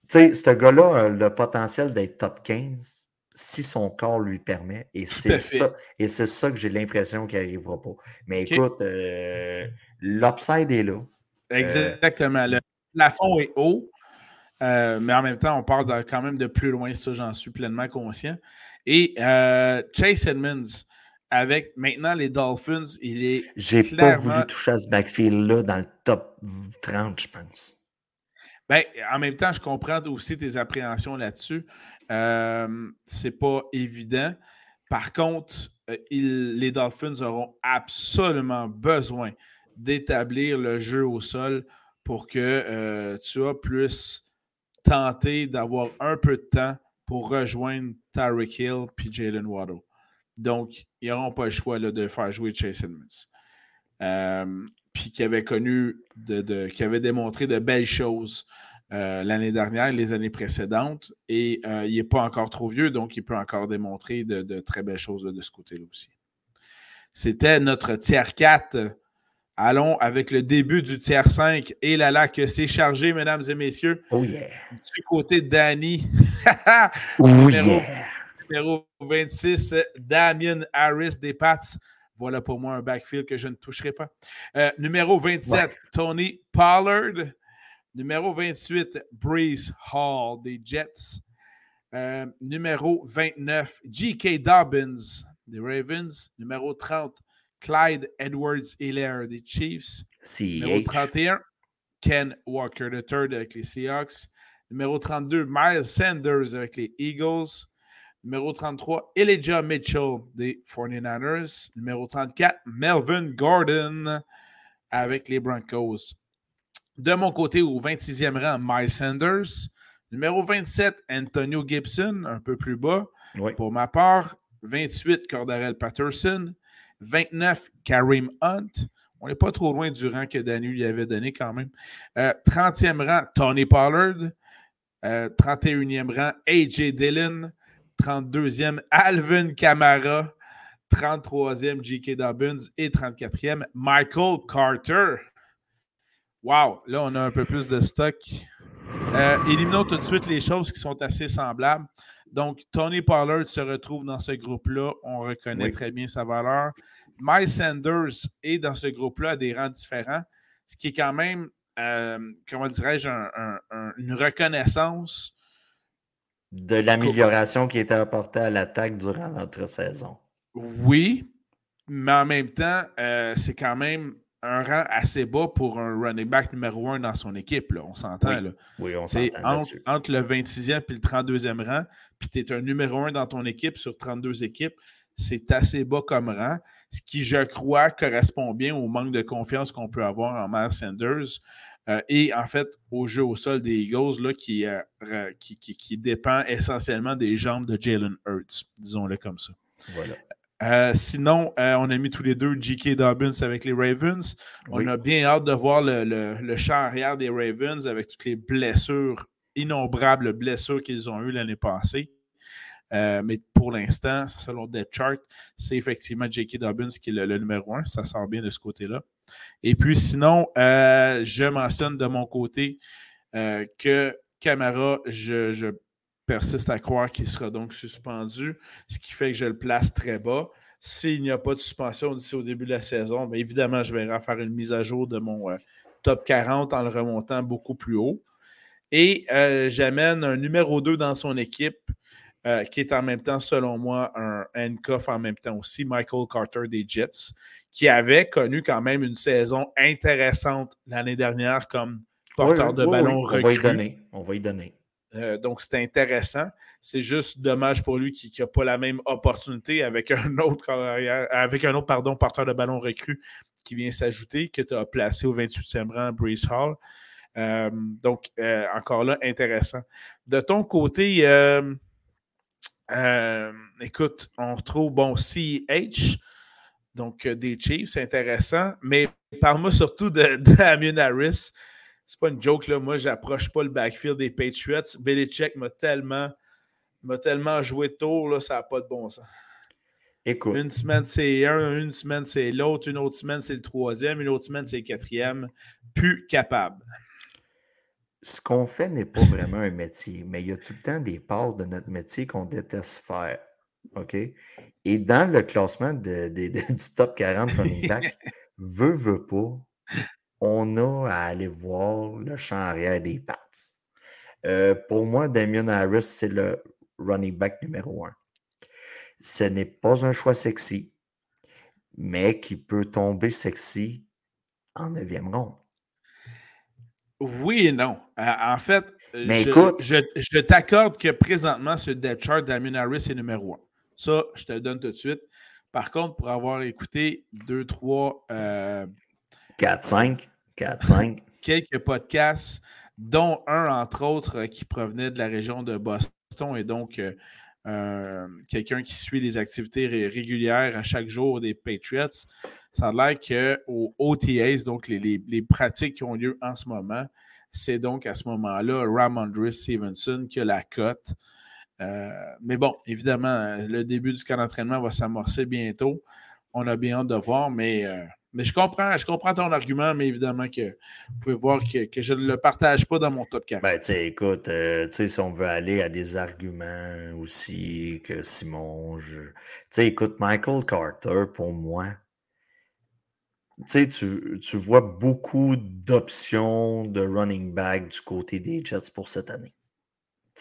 sais, ce gars-là a le potentiel d'être top 15 si son corps lui permet. Et c'est ça, et c'est ça que j'ai l'impression qu'il n'arrivera pas. Mais écoute, euh, l'upside est là. Exactement. Le plafond est haut, euh, mais en même temps, on parle de- quand même de plus loin, ça, j'en suis pleinement conscient. Et euh, Chase Edmonds, avec maintenant les Dolphins, il est J'ai pas voulu toucher à ce backfield-là dans le top 30, je pense. Ben, en même temps, je comprends aussi tes appréhensions là-dessus. Euh, c'est pas évident. Par contre, euh, les Dolphins auront absolument besoin d'établir le jeu au sol pour que euh, Tua puisse tenter d'avoir un peu de temps pour rejoindre Tyreek Hill puis Jalen Waddle. Donc, ils n'auront pas le choix là, de faire jouer Chase Edmonds. Puis qui avait connu, de- qui avait démontré de belles choses euh, l'année dernière, les années précédentes. Et euh, il n'est pas encore trop vieux, donc il peut encore démontrer de, de très belles choses de ce côté-là aussi. C'était notre tiers 4. Allons avec le début du tiers 5. Et là là, que c'est chargé, mesdames et messieurs. Oh yeah! Du côté de Danny. Oh Numéro- yeah! Numéro 26, Damien Harris des Pats. Voilà pour moi un backfield que je ne toucherai pas. Euh, numéro 27, Ouais. Tony Pollard. Numéro 28, Breeze Hall des Jets. Euh, numéro 29, J.K. Dobbins des Ravens. Numéro 30, Clyde Edwards-Hilaire des Chiefs. Numéro CH. 31, Ken Walker III avec les Seahawks. Numéro 32, Miles Sanders avec les Eagles. Numéro 33, Elijah Mitchell des 49ers. Numéro 34, Melvin Gordon avec les Broncos. De mon côté, au 26e rang, Miles Sanders. Numéro 27, Antonio Gibson, un peu plus bas. Oui. Pour ma part, 28, Cordarel Patterson. 29, Kareem Hunt. On n'est pas trop loin du rang que Danu lui avait donné quand même. Euh, 30e rang, Tony Pollard. Euh, 31e rang, AJ Dillon. 32e, Alvin Kamara. 33e, J.K. Dobbins. Et 34e, Michael Carter. Wow, là, on a un peu plus de stock. Euh, éliminons tout de suite les choses qui sont assez semblables. Donc, Tony Pollard se retrouve dans ce groupe-là. On reconnaît Oui. très bien sa valeur. Miles Sanders est dans ce groupe-là à des rangs différents, ce qui est quand même, comment dirais-je, une reconnaissance. De l'amélioration qui a été apportée à l'attaque durant notre saison. Oui, mais en même temps, c'est quand même un rang assez bas pour un running back numéro un dans son équipe. Là. On s'entend. Oui, oui on s'entend. Entre, entre, le 26e et le 32e rang, puis tu es un numéro un dans ton équipe sur 32 équipes, c'est assez bas comme rang, ce qui, je crois, correspond bien au manque de confiance qu'on peut avoir en Miles Sanders. Euh, et en fait, au jeu au sol des Eagles, là, qui, euh, qui, qui, qui, dépend essentiellement des jambes de Jalen Hurts, disons-le comme ça. Voilà. Euh, sinon, euh, on a mis tous les deux J.K. Dobbins avec les Ravens. On a bien hâte de voir le, le, champ arrière des Ravens avec toutes les blessures, innombrables blessures qu'ils ont eues l'année passée. Euh, mais pour l'instant, selon Dead Chart, c'est effectivement J.K. Dobbins qui est le, numéro un. Ça sort bien de ce côté-là. Et puis sinon, je mentionne de mon côté que Camara, je, je persiste à croire qu'il sera donc suspendu, ce qui fait que je le place très bas. S'il n'y a pas de suspension d'ici au début de la saison, bien évidemment, je vais faire une mise à jour de mon euh, top 40 en le remontant beaucoup plus haut. Et euh, j'amène un numéro 2 dans son équipe, euh, qui est en même temps, selon moi, un handcuff en même temps aussi, Michael Carter des Jets, qui avait connu quand même une saison intéressante l'année dernière comme porteur de ballon On va y donner. On va y donner. Euh, donc, c'est intéressant. C'est juste dommage pour lui qu'il n'a pas la même opportunité avec un autre, avec un autre pardon, porteur de ballon recru qui vient s'ajouter, que tu as placé au 28e rang, Brees Hall. Euh, donc, euh, encore là, intéressant. De ton côté, écoute, on retrouve, bon, CH, donc des Chiefs, c'est intéressant, mais parle-moi surtout de, de Harris c'est pas une joke, là. Moi, j'approche pas le backfield des Patriots. Belichick m'a tellement, m'a tellement joué tôt, là, ça n'a pas de bon sens. Écoute. Une semaine, c'est un, une semaine, c'est l'autre, une autre semaine, c'est le troisième, une autre semaine, c'est le quatrième. Plus capable. Ce qu'on fait n'est pas vraiment un métier, mais il y a tout le temps des parts de notre métier qu'on déteste faire. OK? Et dans le classement de, du top 40 running back, veut, veut pas, on a à aller voir le champ arrière des Pats. Euh, pour moi, Damien Harris, c'est le running back numéro un. Ce n'est pas un choix sexy, mais qui peut tomber sexy en neuvième ronde. Oui et non. Euh, en fait, je, t'accorde que présentement, ce depth chart, Damien Harris est numéro un. Ça, je te le donne tout de suite. Par contre, pour avoir écouté deux, trois euh, 4, 5, 4, 5. Quelques podcasts, dont un, entre autres, qui provenait de la région de Boston et donc euh, euh, quelqu'un qui suit les activités régulières à chaque jour des Patriots. Ça a l'air qu'aux OTAs, donc les, pratiques qui ont lieu en ce moment, c'est donc à ce moment-là Ramondre Stevenson qui a la cote. Euh, mais bon, évidemment, le début du camp d'entraînement va s'amorcer bientôt. On a bien hâte de voir, mais mais je comprends, je comprends ton argument, mais évidemment que vous pouvez voir que, je ne le partage pas dans mon top 4. Ben, tu écoute, euh, si on veut aller à des arguments aussi, que Simon, je... sais, écoute, Michael Carter, pour moi, tu tu vois beaucoup d'options de running back du côté des Jets pour cette année.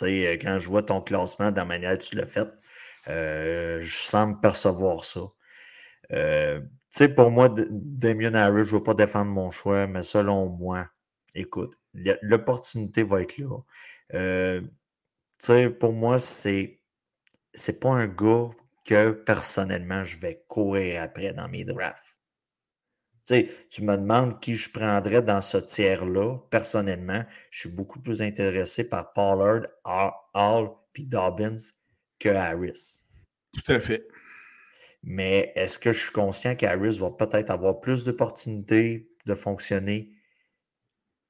Euh, quand je vois ton classement de la manière dont tu l'as fait, euh, je semble percevoir ça. Sais, pour moi, Damien Harris, je ne veux pas défendre mon choix, mais selon moi, écoute, l'opportunité va être là. Euh, tu sais, pour moi, c'est c'est pas un gars que personnellement je vais courir après dans mes drafts. Tu tu me demandes qui je prendrais dans ce tiers-là. Personnellement, je suis beaucoup plus intéressé par Pollard, Hall puis Dobbins que Harris. Tout à fait. Mais est-ce que je suis conscient qu'Harris va peut-être avoir plus d'opportunités de fonctionner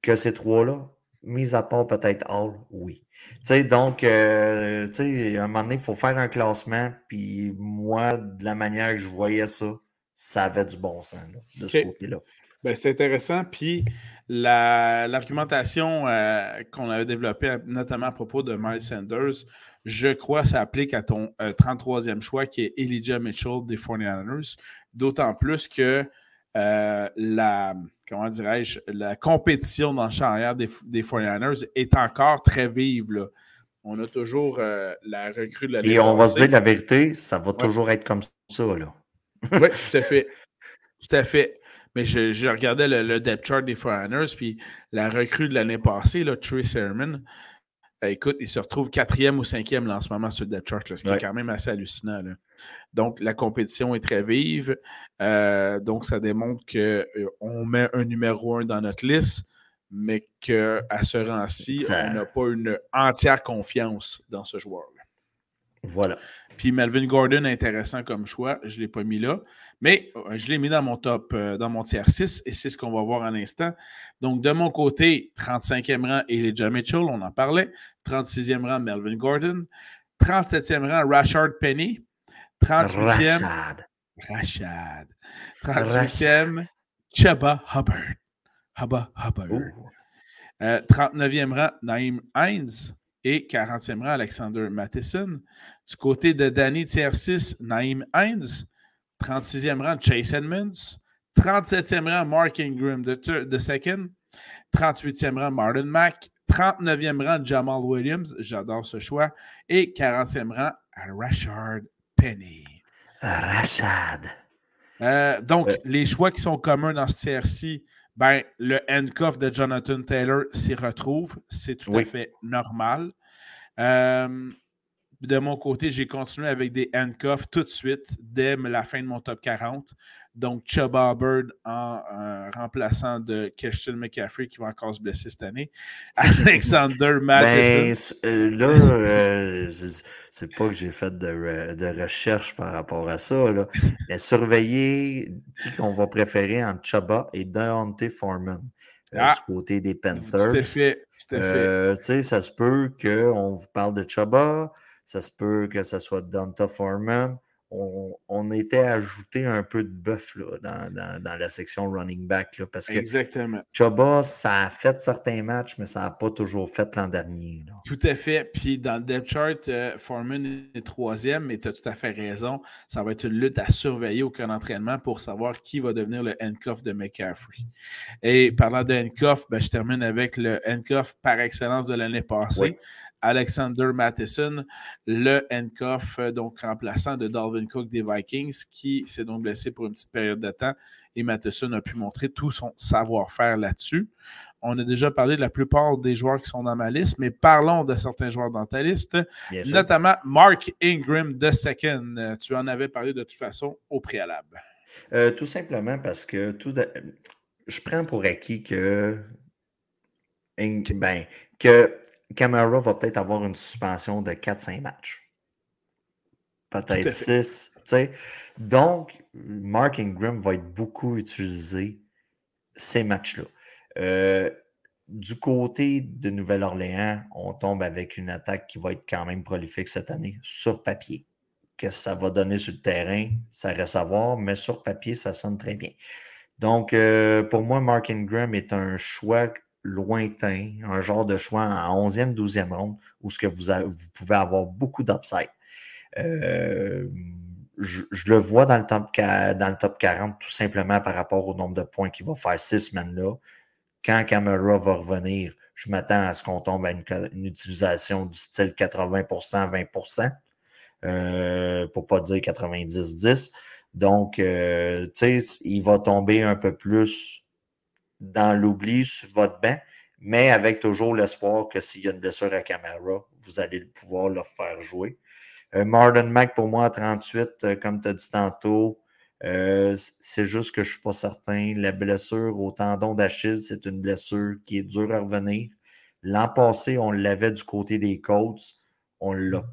que ces trois-là? Mis à part peut-être Hall, oui. Tu sais, donc, euh, tu sais, à un moment donné, il faut faire un classement. Puis moi, de la manière que je voyais ça, ça avait du bon sens de ce côté-là. Ben, c'est intéressant. Puis l'argumentation euh, qu'on avait développée, notamment à propos de Miles Sanders, je crois, s'applique à ton 33e choix qui est Elijah Mitchell des 49ers. D'autant plus que la, comment dirais-je, la compétition dans le champ arrière des, des 49ers est encore très vive. Là. On a toujours la recrue de la Et on va se dire la vérité, ça va toujours être comme ça. Là. oui, tout à fait. Tout à fait. Mais je, regardais le, depth chart des Foreigners, puis la recrue de l'année passée, là, Trey Sermon, euh, écoute, il se retrouve quatrième ou cinquième là, en ce moment sur le depth chart, ce qui est quand même assez hallucinant. Donc, la compétition est très vive. Euh, donc, ça démontre qu'on euh, met un numéro un dans notre liste, mais qu'à ce rang-ci, on n'a pas une entière confiance dans ce joueur-là. Voilà. Puis Melvin Gordon, intéressant comme choix. Je ne l'ai pas mis là. Mais euh, je l'ai mis dans mon top, euh, dans mon tiers 6, et c'est ce qu'on va voir en instant. Donc, de mon côté, 35e rang, Elijah Mitchell, on en parlait. 36e rang, Melvin Gordon. 37e rang, Rashard Penny. 38e. Rashad. Rashad. 38e, Chaba Hubbard. Chaba Hubbard. 39e rang, Naïm Hines. Et 40e rang, Alexander Matheson. Du côté de Danny tiers 6, Naïm Hines. 36e rang, Chase Edmonds. 37e rang, Mark Ingram de, second. 38e rang, Martin Mack. 39e rang, Jamal Williams. J'adore ce choix. Et 40e rang, Rashard Penny. Rashad. Euh, donc, les choix qui sont communs dans ce tiers-ci, ben, le handcuff de Jonathan Taylor s'y retrouve. C'est tout à fait normal. Euh, de mon côté, j'ai continué avec des handcuffs tout de suite dès la fin de mon top 40. Donc, Chuba Bird en remplaçant de Christian McCaffrey qui va encore se blesser cette année. Alexander Matheson. Ben, là, euh, c'est pas que j'ai fait de, recherche par rapport à ça. Là. Mais surveiller qui qu'on va préférer entre Chuba et Deontay Foreman. Euh, ah, du côté des Panthers. Tout à fait. Tout à fait. ça se peut qu'on vous parle de Chuba, ça se peut que ce soit Donta Foreman. On, on, était ajouté un peu de bœuf dans, la section running back. Là, parce que Exactement. Choba, ça a fait certains matchs, mais ça n'a pas toujours fait l'an dernier. Tout à fait. Puis dans le depth chart, euh, Foreman est troisième, mais tu as tout à fait raison. Ça va être une lutte à surveiller au camp d'entraînement pour savoir qui va devenir le handcuff de McCaffrey. Et parlant de handcuff, ben, je termine avec le handcuff par excellence de l'année passée. Alexander Matheson, le handcuff, euh, donc remplaçant de Dalvin Cook des Vikings, qui s'est donc blessé pour une petite période de temps. Et Matheson a pu montrer tout son savoir-faire là-dessus. On a déjà parlé de la plupart des joueurs qui sont dans ma liste, mais parlons de certains joueurs dans ta liste, notamment Mark Ingram de Second. Tu en avais parlé de toute façon au préalable. Euh, tout simplement parce que tout je prends pour acquis que, ben, que Camara va peut-être avoir une suspension de 4-5 matchs. Peut-être 6. Donc, Mark Ingram va être beaucoup utilisé ces matchs-là. Euh, du côté de Nouvelle-Orléans, on tombe avec une attaque qui va être quand même prolifique cette année, sur papier. Qu'est-ce que ça va donner sur le terrain, ça reste à voir, mais sur papier, ça sonne très bien. Donc, euh, pour moi, Mark Ingram est un choix lointain, un genre de choix en 11e, 12e ronde, où ce que vous, vous pouvez avoir beaucoup d'upside. Euh, je, le vois dans le, top, dans le top 40 tout simplement par rapport au nombre de points qu'il va faire six semaines-là. Quand Camera va revenir, je m'attends à ce qu'on tombe à une, utilisation du style 80%, 20%, euh, pour pas dire 90-10. Donc, euh, tu sais, il va tomber un peu plus dans l'oubli sur votre banc, mais avec toujours l'espoir que s'il y a une blessure à caméra, vous allez pouvoir le faire jouer. Euh, Martin Mack, pour moi, à 38, euh, comme tu as dit tantôt, euh, c'est juste que je ne suis pas certain. La blessure au tendon d'Achille, c'est une blessure qui est dure à revenir. L'an passé, on l'avait du côté des Colts. On l'a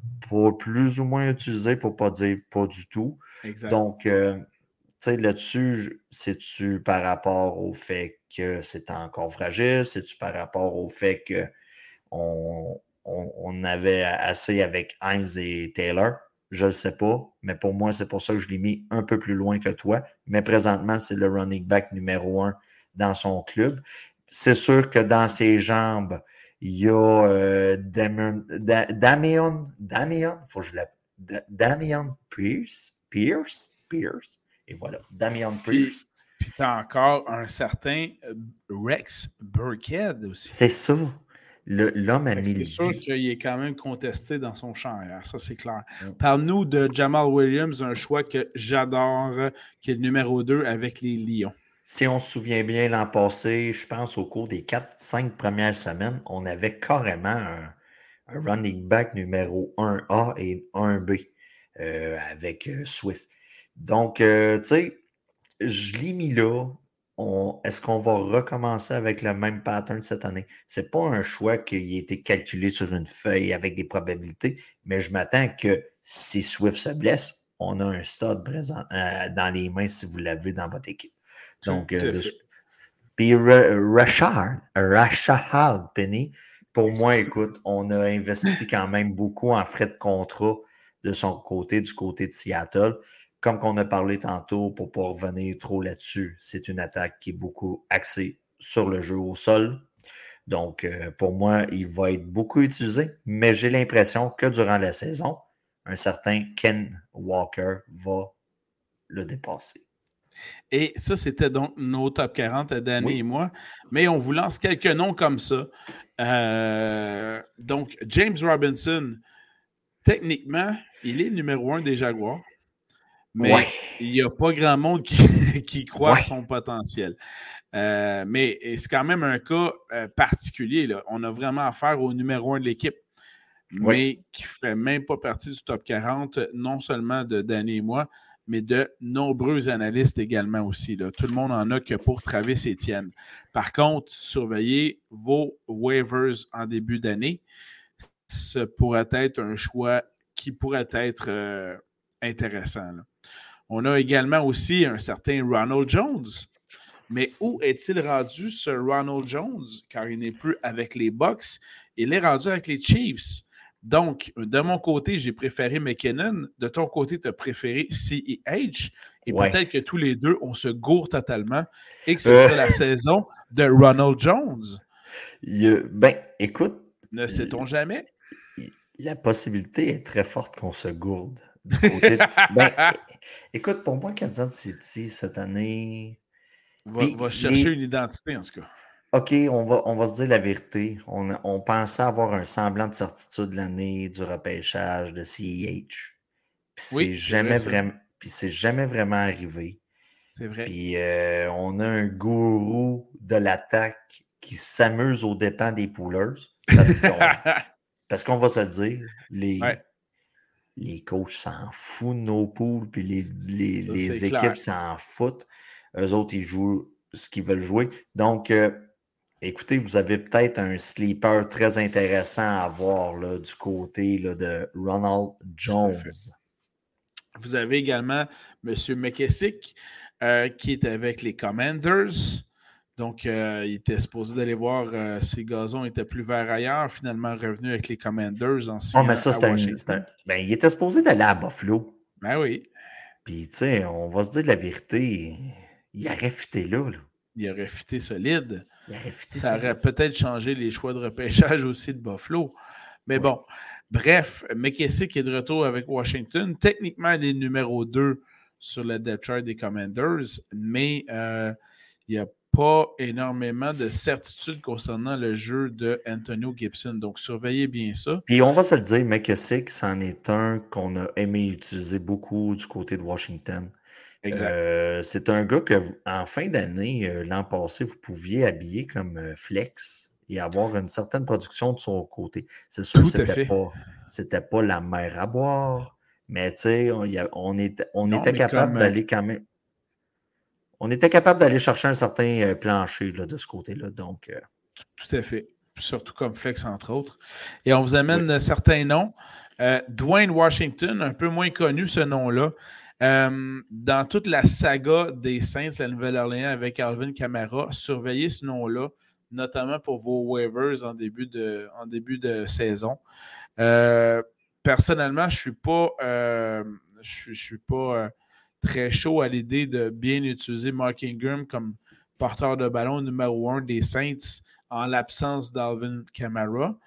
plus ou moins utilisé pour ne pas dire pas du tout. Donc, sais, là-dessus, c'est-tu par rapport au fait que c'est encore fragile? C'est-tu par rapport au fait qu'on on, avait assez avec Heinz et Taylor? Je ne sais pas, mais pour moi, c'est pour ça que je l'ai mis un peu plus loin que toi. Mais présentement, c'est le running back numéro un dans son club. C'est sûr que dans ses jambes, Il y a euh, Damian, Damian, faut que je l'appelle, Damian Pierce, Pierce, Pierce, et voilà, Damian Pierce. Puis, tu as encore un certain euh, Rex Burkhead aussi. C'est ça. L'homme a mis C'est sûr qu'il est quand même contesté dans son champ ça c'est clair. Parle-nous de Jamal Williams, un choix que j'adore, qui est le numéro 2 avec les Lions. Si on se souvient bien l'an passé, je pense au cours des 4-5 premières semaines, on avait carrément un, running back numéro 1A et 1B euh, avec euh, Swift. Donc, euh, tu sais, je l'ai mis là est-ce qu'on va recommencer avec le même pattern cette année? Ce n'est pas un choix qui a été calculé sur une feuille avec des probabilités, mais je m'attends que si Swift se blesse, on a un stade présent euh, dans les mains si vous l'avez dans votre équipe. Donc, euh, puis Rashard, Rashard Penny, pour moi, écoute, on a investi quand même beaucoup en frais de contrat de son côté, du côté de Seattle comme qu'on a parlé tantôt, pour ne pas revenir trop là-dessus, c'est une attaque qui est beaucoup axée sur le jeu au sol. Donc, euh, pour moi, il va être beaucoup utilisé, mais j'ai l'impression que durant la saison, un certain Ken Walker va le dépasser. Et ça, c'était donc nos top 40 à Danny et moi. Mais on vous lance quelques noms comme ça. Euh, donc, James Robinson, techniquement, il est le numéro un des Jaguars. Mais il n'y a pas grand monde qui, croit à son potentiel. Euh, mais c'est quand même un cas euh, particulier. Là. On a vraiment affaire au numéro un de l'équipe, mais qui ne fait même pas partie du top 40, non seulement de Danny et moi, mais de nombreux analystes également aussi. Là. Tout le monde en a que pour Travis Etienne. Par contre, surveillez vos waivers en début d'année. Ce pourrait être un choix qui pourrait être euh, intéressant. On a également aussi un certain Ronald Jones. Mais où est-il rendu, ce Ronald Jones, car il n'est plus avec les Bucks, il est rendu avec les Chiefs. Donc, de mon côté, j'ai préféré McKinnon. De ton côté, tu as préféré CEH. Et peut-être que tous les deux, on se gourre totalement et que ce euh. sera la saison de Ronald Jones. ben, écoute. Ne sait-on jamais? La possibilité est très forte qu'on se gourde. Ben, écoute, pour moi, Kansas City, cette année. Va, chercher une identité, en tout cas. OK, on va, on va se dire la vérité. On, pensait avoir un semblant de certitude l'année du repêchage de CEH. Puis c'est jamais vraiment. Puis c'est jamais vraiment arrivé. C'est vrai. Puis euh, on a un gourou de l'attaque qui s'amuse aux dépens des poolers. Parce qu'on va se le dire, les, les coachs s'en foutent de nos poules, puis les, les, équipes s'en foutent. Eux autres, ils jouent ce qu'ils veulent jouer. Donc, euh, écoutez, vous avez peut-être un sleeper très intéressant à voir là, du côté là, de Ronald Jones. Vous avez également M. McKessick, euh, qui est avec les Commanders. Donc, euh, il était supposé d'aller voir euh, si gazons étaient plus verts ailleurs. Finalement, revenu avec les Commanders en Oh, mais ça, c'était un, Ben, il était supposé d'aller à Buffalo. Ben oui. Puis, tu sais, on va se dire la vérité. Il aurait fité là, là. Il aurait fité solide. Il aurait fité Ça aurait peut-être changé les choix de repêchage aussi de Buffalo. Mais bon, bref, McKessick est de retour avec Washington. Techniquement, il est numéro 2 sur le depth chart des Commanders, mais euh, il y a pas énormément de certitude concernant le jeu de Antonio Gibson. Donc, surveillez bien ça. Puis on va se le dire, McKessick, c'en est un qu'on a aimé utiliser beaucoup du côté de Washington. Euh, c'est un gars que, en fin d'année, euh, l'an passé, vous pouviez habiller comme euh, flex et avoir une certaine production de son côté. C'est sûr que c'était pas, c'était pas la mer à boire, mais tu sais, on, on, on était capable d'aller quand même on était capable d'aller chercher un certain euh, plancher de ce côté-là. Donc, euh. Tout à fait. Surtout comme flex, entre autres. Et on vous amène certains noms. Euh, Dwayne Washington, un peu moins connu ce nom-là. dans toute la saga des Saints, la Nouvelle-Orléans avec Alvin Kamara, surveillez ce nom-là, notamment pour vos waivers en début de, en début de saison. personnellement, je ne suis pas. je, je suis pas très chaud à l'idée de bien utiliser Mark Ingram comme porteur de ballon numéro un des Saints en l'absence d'Alvin Kamara.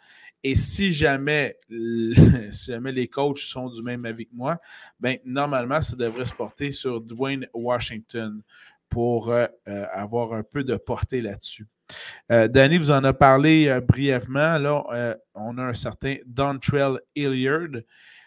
Et si jamais, les coachs sont du même avis que moi, ben, normalement, ça devrait se porter sur Dwayne Washington pour euh, euh, avoir un peu de portée là-dessus. Euh, Danny vous en a parlé brièvement. Là, on a un certain Dontrell Hilliard.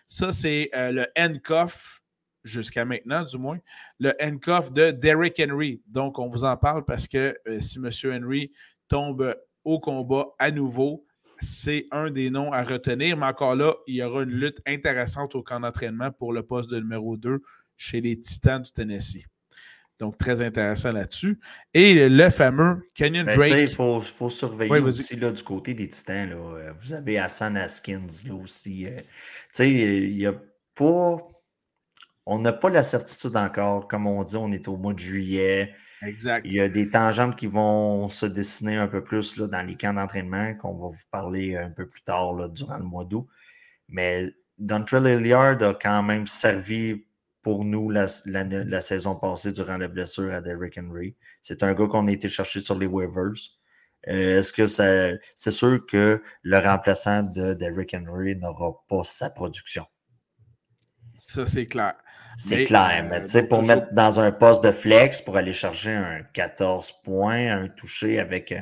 Ça, c'est le handcuff, jusqu'à maintenant du moins, le handcuff de Derrick Henry. Donc, on vous en parle parce que si M. Henry tombe au combat à nouveau, c'est un des noms à retenir. Mais encore là, il y aura une lutte intéressante au camp d'entraînement pour le poste de numéro 2 chez les Titans du Tennessee. Donc, très intéressant là-dessus. Et le fameux Kenyon ben, Drake. Il faut, surveiller aussi là, du côté des Titans. Là. Euh, vous avez Hassan Haskins là aussi. Euh, sais, il n'y a pas. On n'a pas la certitude encore. Comme on dit, on est au mois de juillet. Exact. Il y a des tangentes qui vont se dessiner un peu plus là, dans les camps d'entraînement, qu'on va vous parler un peu plus tard là, durant le mois d'août. Mais Dontrell Hilliard a quand même servi pour nous la, saison passée durant la blessure à Derrick Henry. C'est un gars qu'on a été chercher sur les waivers. Euh, est-ce que c'est sûr que le remplaçant de Derrick Henry n'aura pas sa production? Ça, c'est clair. C'est clair, mais euh, tu sais, pour mettre dans un poste de flex, pour aller chercher un 14 points, un touché avec euh,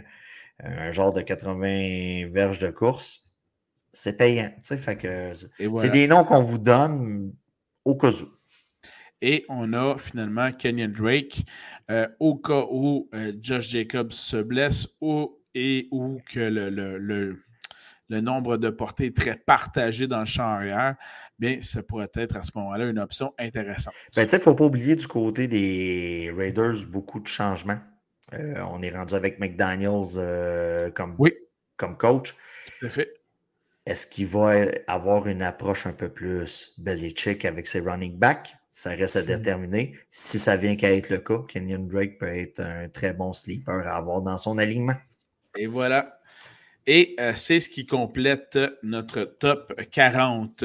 un genre de 80 verges de course, c'est payant. Fait que c'est des noms qu'on vous donne au cas où. Et on a finalement Kenyon Drake euh, au cas où Josh Jacobs se blesse ou, et où que le, le, le nombre de portées est très partagé dans le champ arrière bien, ça pourrait être à ce moment-là une option intéressante. Ben, il ne faut pas oublier du côté des Raiders beaucoup de changements. Euh, on est rendu avec McDaniels euh, comme, comme coach. Tout à fait. Est-ce qu'il va avoir une approche un peu plus Belichick avec ses running backs? Ça reste à déterminer. Si ça vient qu'à être le cas, Kenyon Drake peut être un très bon sleeper à avoir dans son alignement. Et voilà. Et euh, c'est ce qui complète notre top 40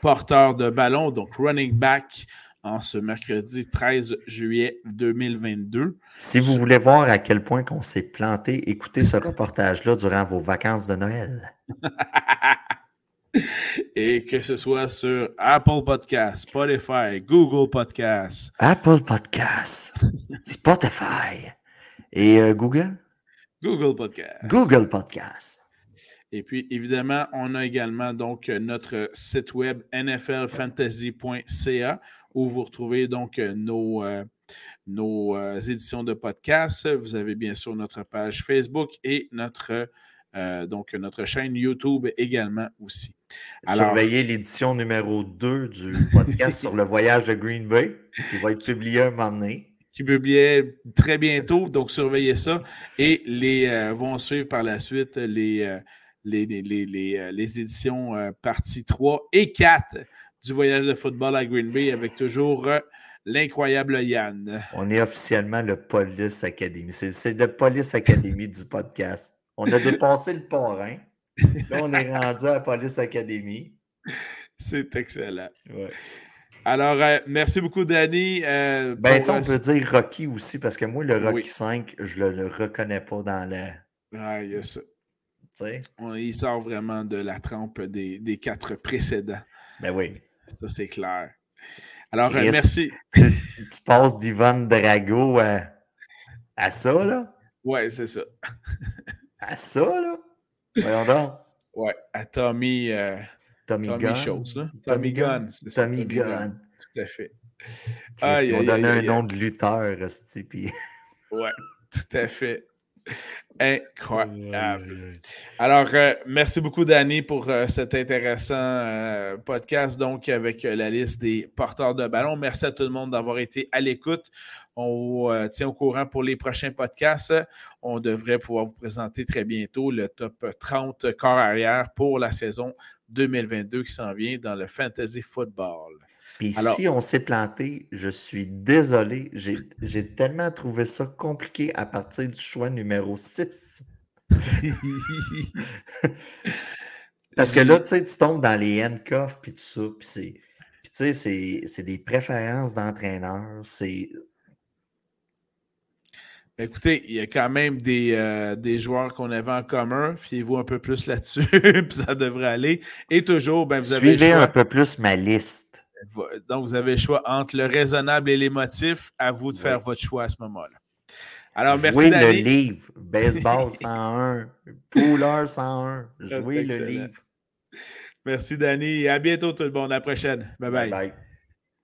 porteur de ballon, donc running back, en ce mercredi 13 juillet 2022. Si vous voulez voir à quel point qu'on s'est planté, écoutez ce reportage-là durant vos vacances de Noël. Et que ce soit sur Apple Podcasts, Spotify, Google Podcasts. Apple Podcasts, Spotify et euh, Google? Google Podcasts. Google Podcasts. Et puis, évidemment, on a également donc notre site web nflfantasy.ca où vous retrouvez donc nos, euh, nos euh, éditions de podcast. Vous avez bien sûr notre page Facebook et notre, euh, donc notre chaîne YouTube également aussi. Surveillez l'édition numéro 2 du podcast sur le voyage de Green Bay qui va être publié un moment donné qui publiait très bientôt. Donc, surveillez ça. Et les vont suivre par la suite les, les, les, euh, éditions euh, partie 3 et 4 du voyage de football à Green Bay avec toujours euh, l'incroyable Yann. On est officiellement le Police Academy. C'est le Police Academy du podcast. On a dépassé le parrain. Là, on est rendu à Police Academy. C'est excellent. Alors, merci beaucoup, Danny. ben, on peut dire Rocky aussi, parce que moi, le Rocky 5, je ne le, reconnais pas dans le. Ah, il y a ça il sort vraiment de la trempe des, quatre précédents. Ben oui. Ça, c'est clair. Alors, euh, merci. Tu, passes d'Ivan Drago à, ça, là? Ouais, c'est ça. à ça, là? Voyons donc. Ouais, à Tommy. Euh, Tommy, Tommy Gunn. Tommy, Gunn. Tommy, Gunn. Tout à fait. ils ont donné un nom de lutteur, puis. Ouais, tout à fait. Incroyable. Alors, euh, merci beaucoup, Danny, pour euh, cet intéressant euh, podcast, donc, avec la liste des porteurs de ballon. Merci à tout le monde d'avoir été à l'écoute. On vous tient au courant pour les prochains podcasts. On devrait pouvoir vous présenter très bientôt le top 30 corps arrière pour la saison 2022 qui s'en vient dans le fantasy football. Puis si on s'est planté, je suis désolé. J'ai tellement trouvé ça compliqué à partir du choix numéro 6. Parce que là, tu sais, tu tombes dans les handcuffs puis tout ça. Puis tu sais, c'est des préférences d'entraîneurs. C'est. Écoutez, il y a quand même des, euh, des joueurs qu'on avait en commun. Fiez-vous un peu plus là-dessus, puis ça devrait aller. Et toujours, ben, vous avez. Suivez un peu plus ma liste. Donc, vous avez le choix entre le raisonnable et l'émotif. À vous de faire votre choix à ce moment-là. Alors, merci. Jouez le livre. Baseball 101. Poolers 101. Jouez le livre. Merci, Danny. À bientôt, tout le monde. À la prochaine. bye. bye. bye.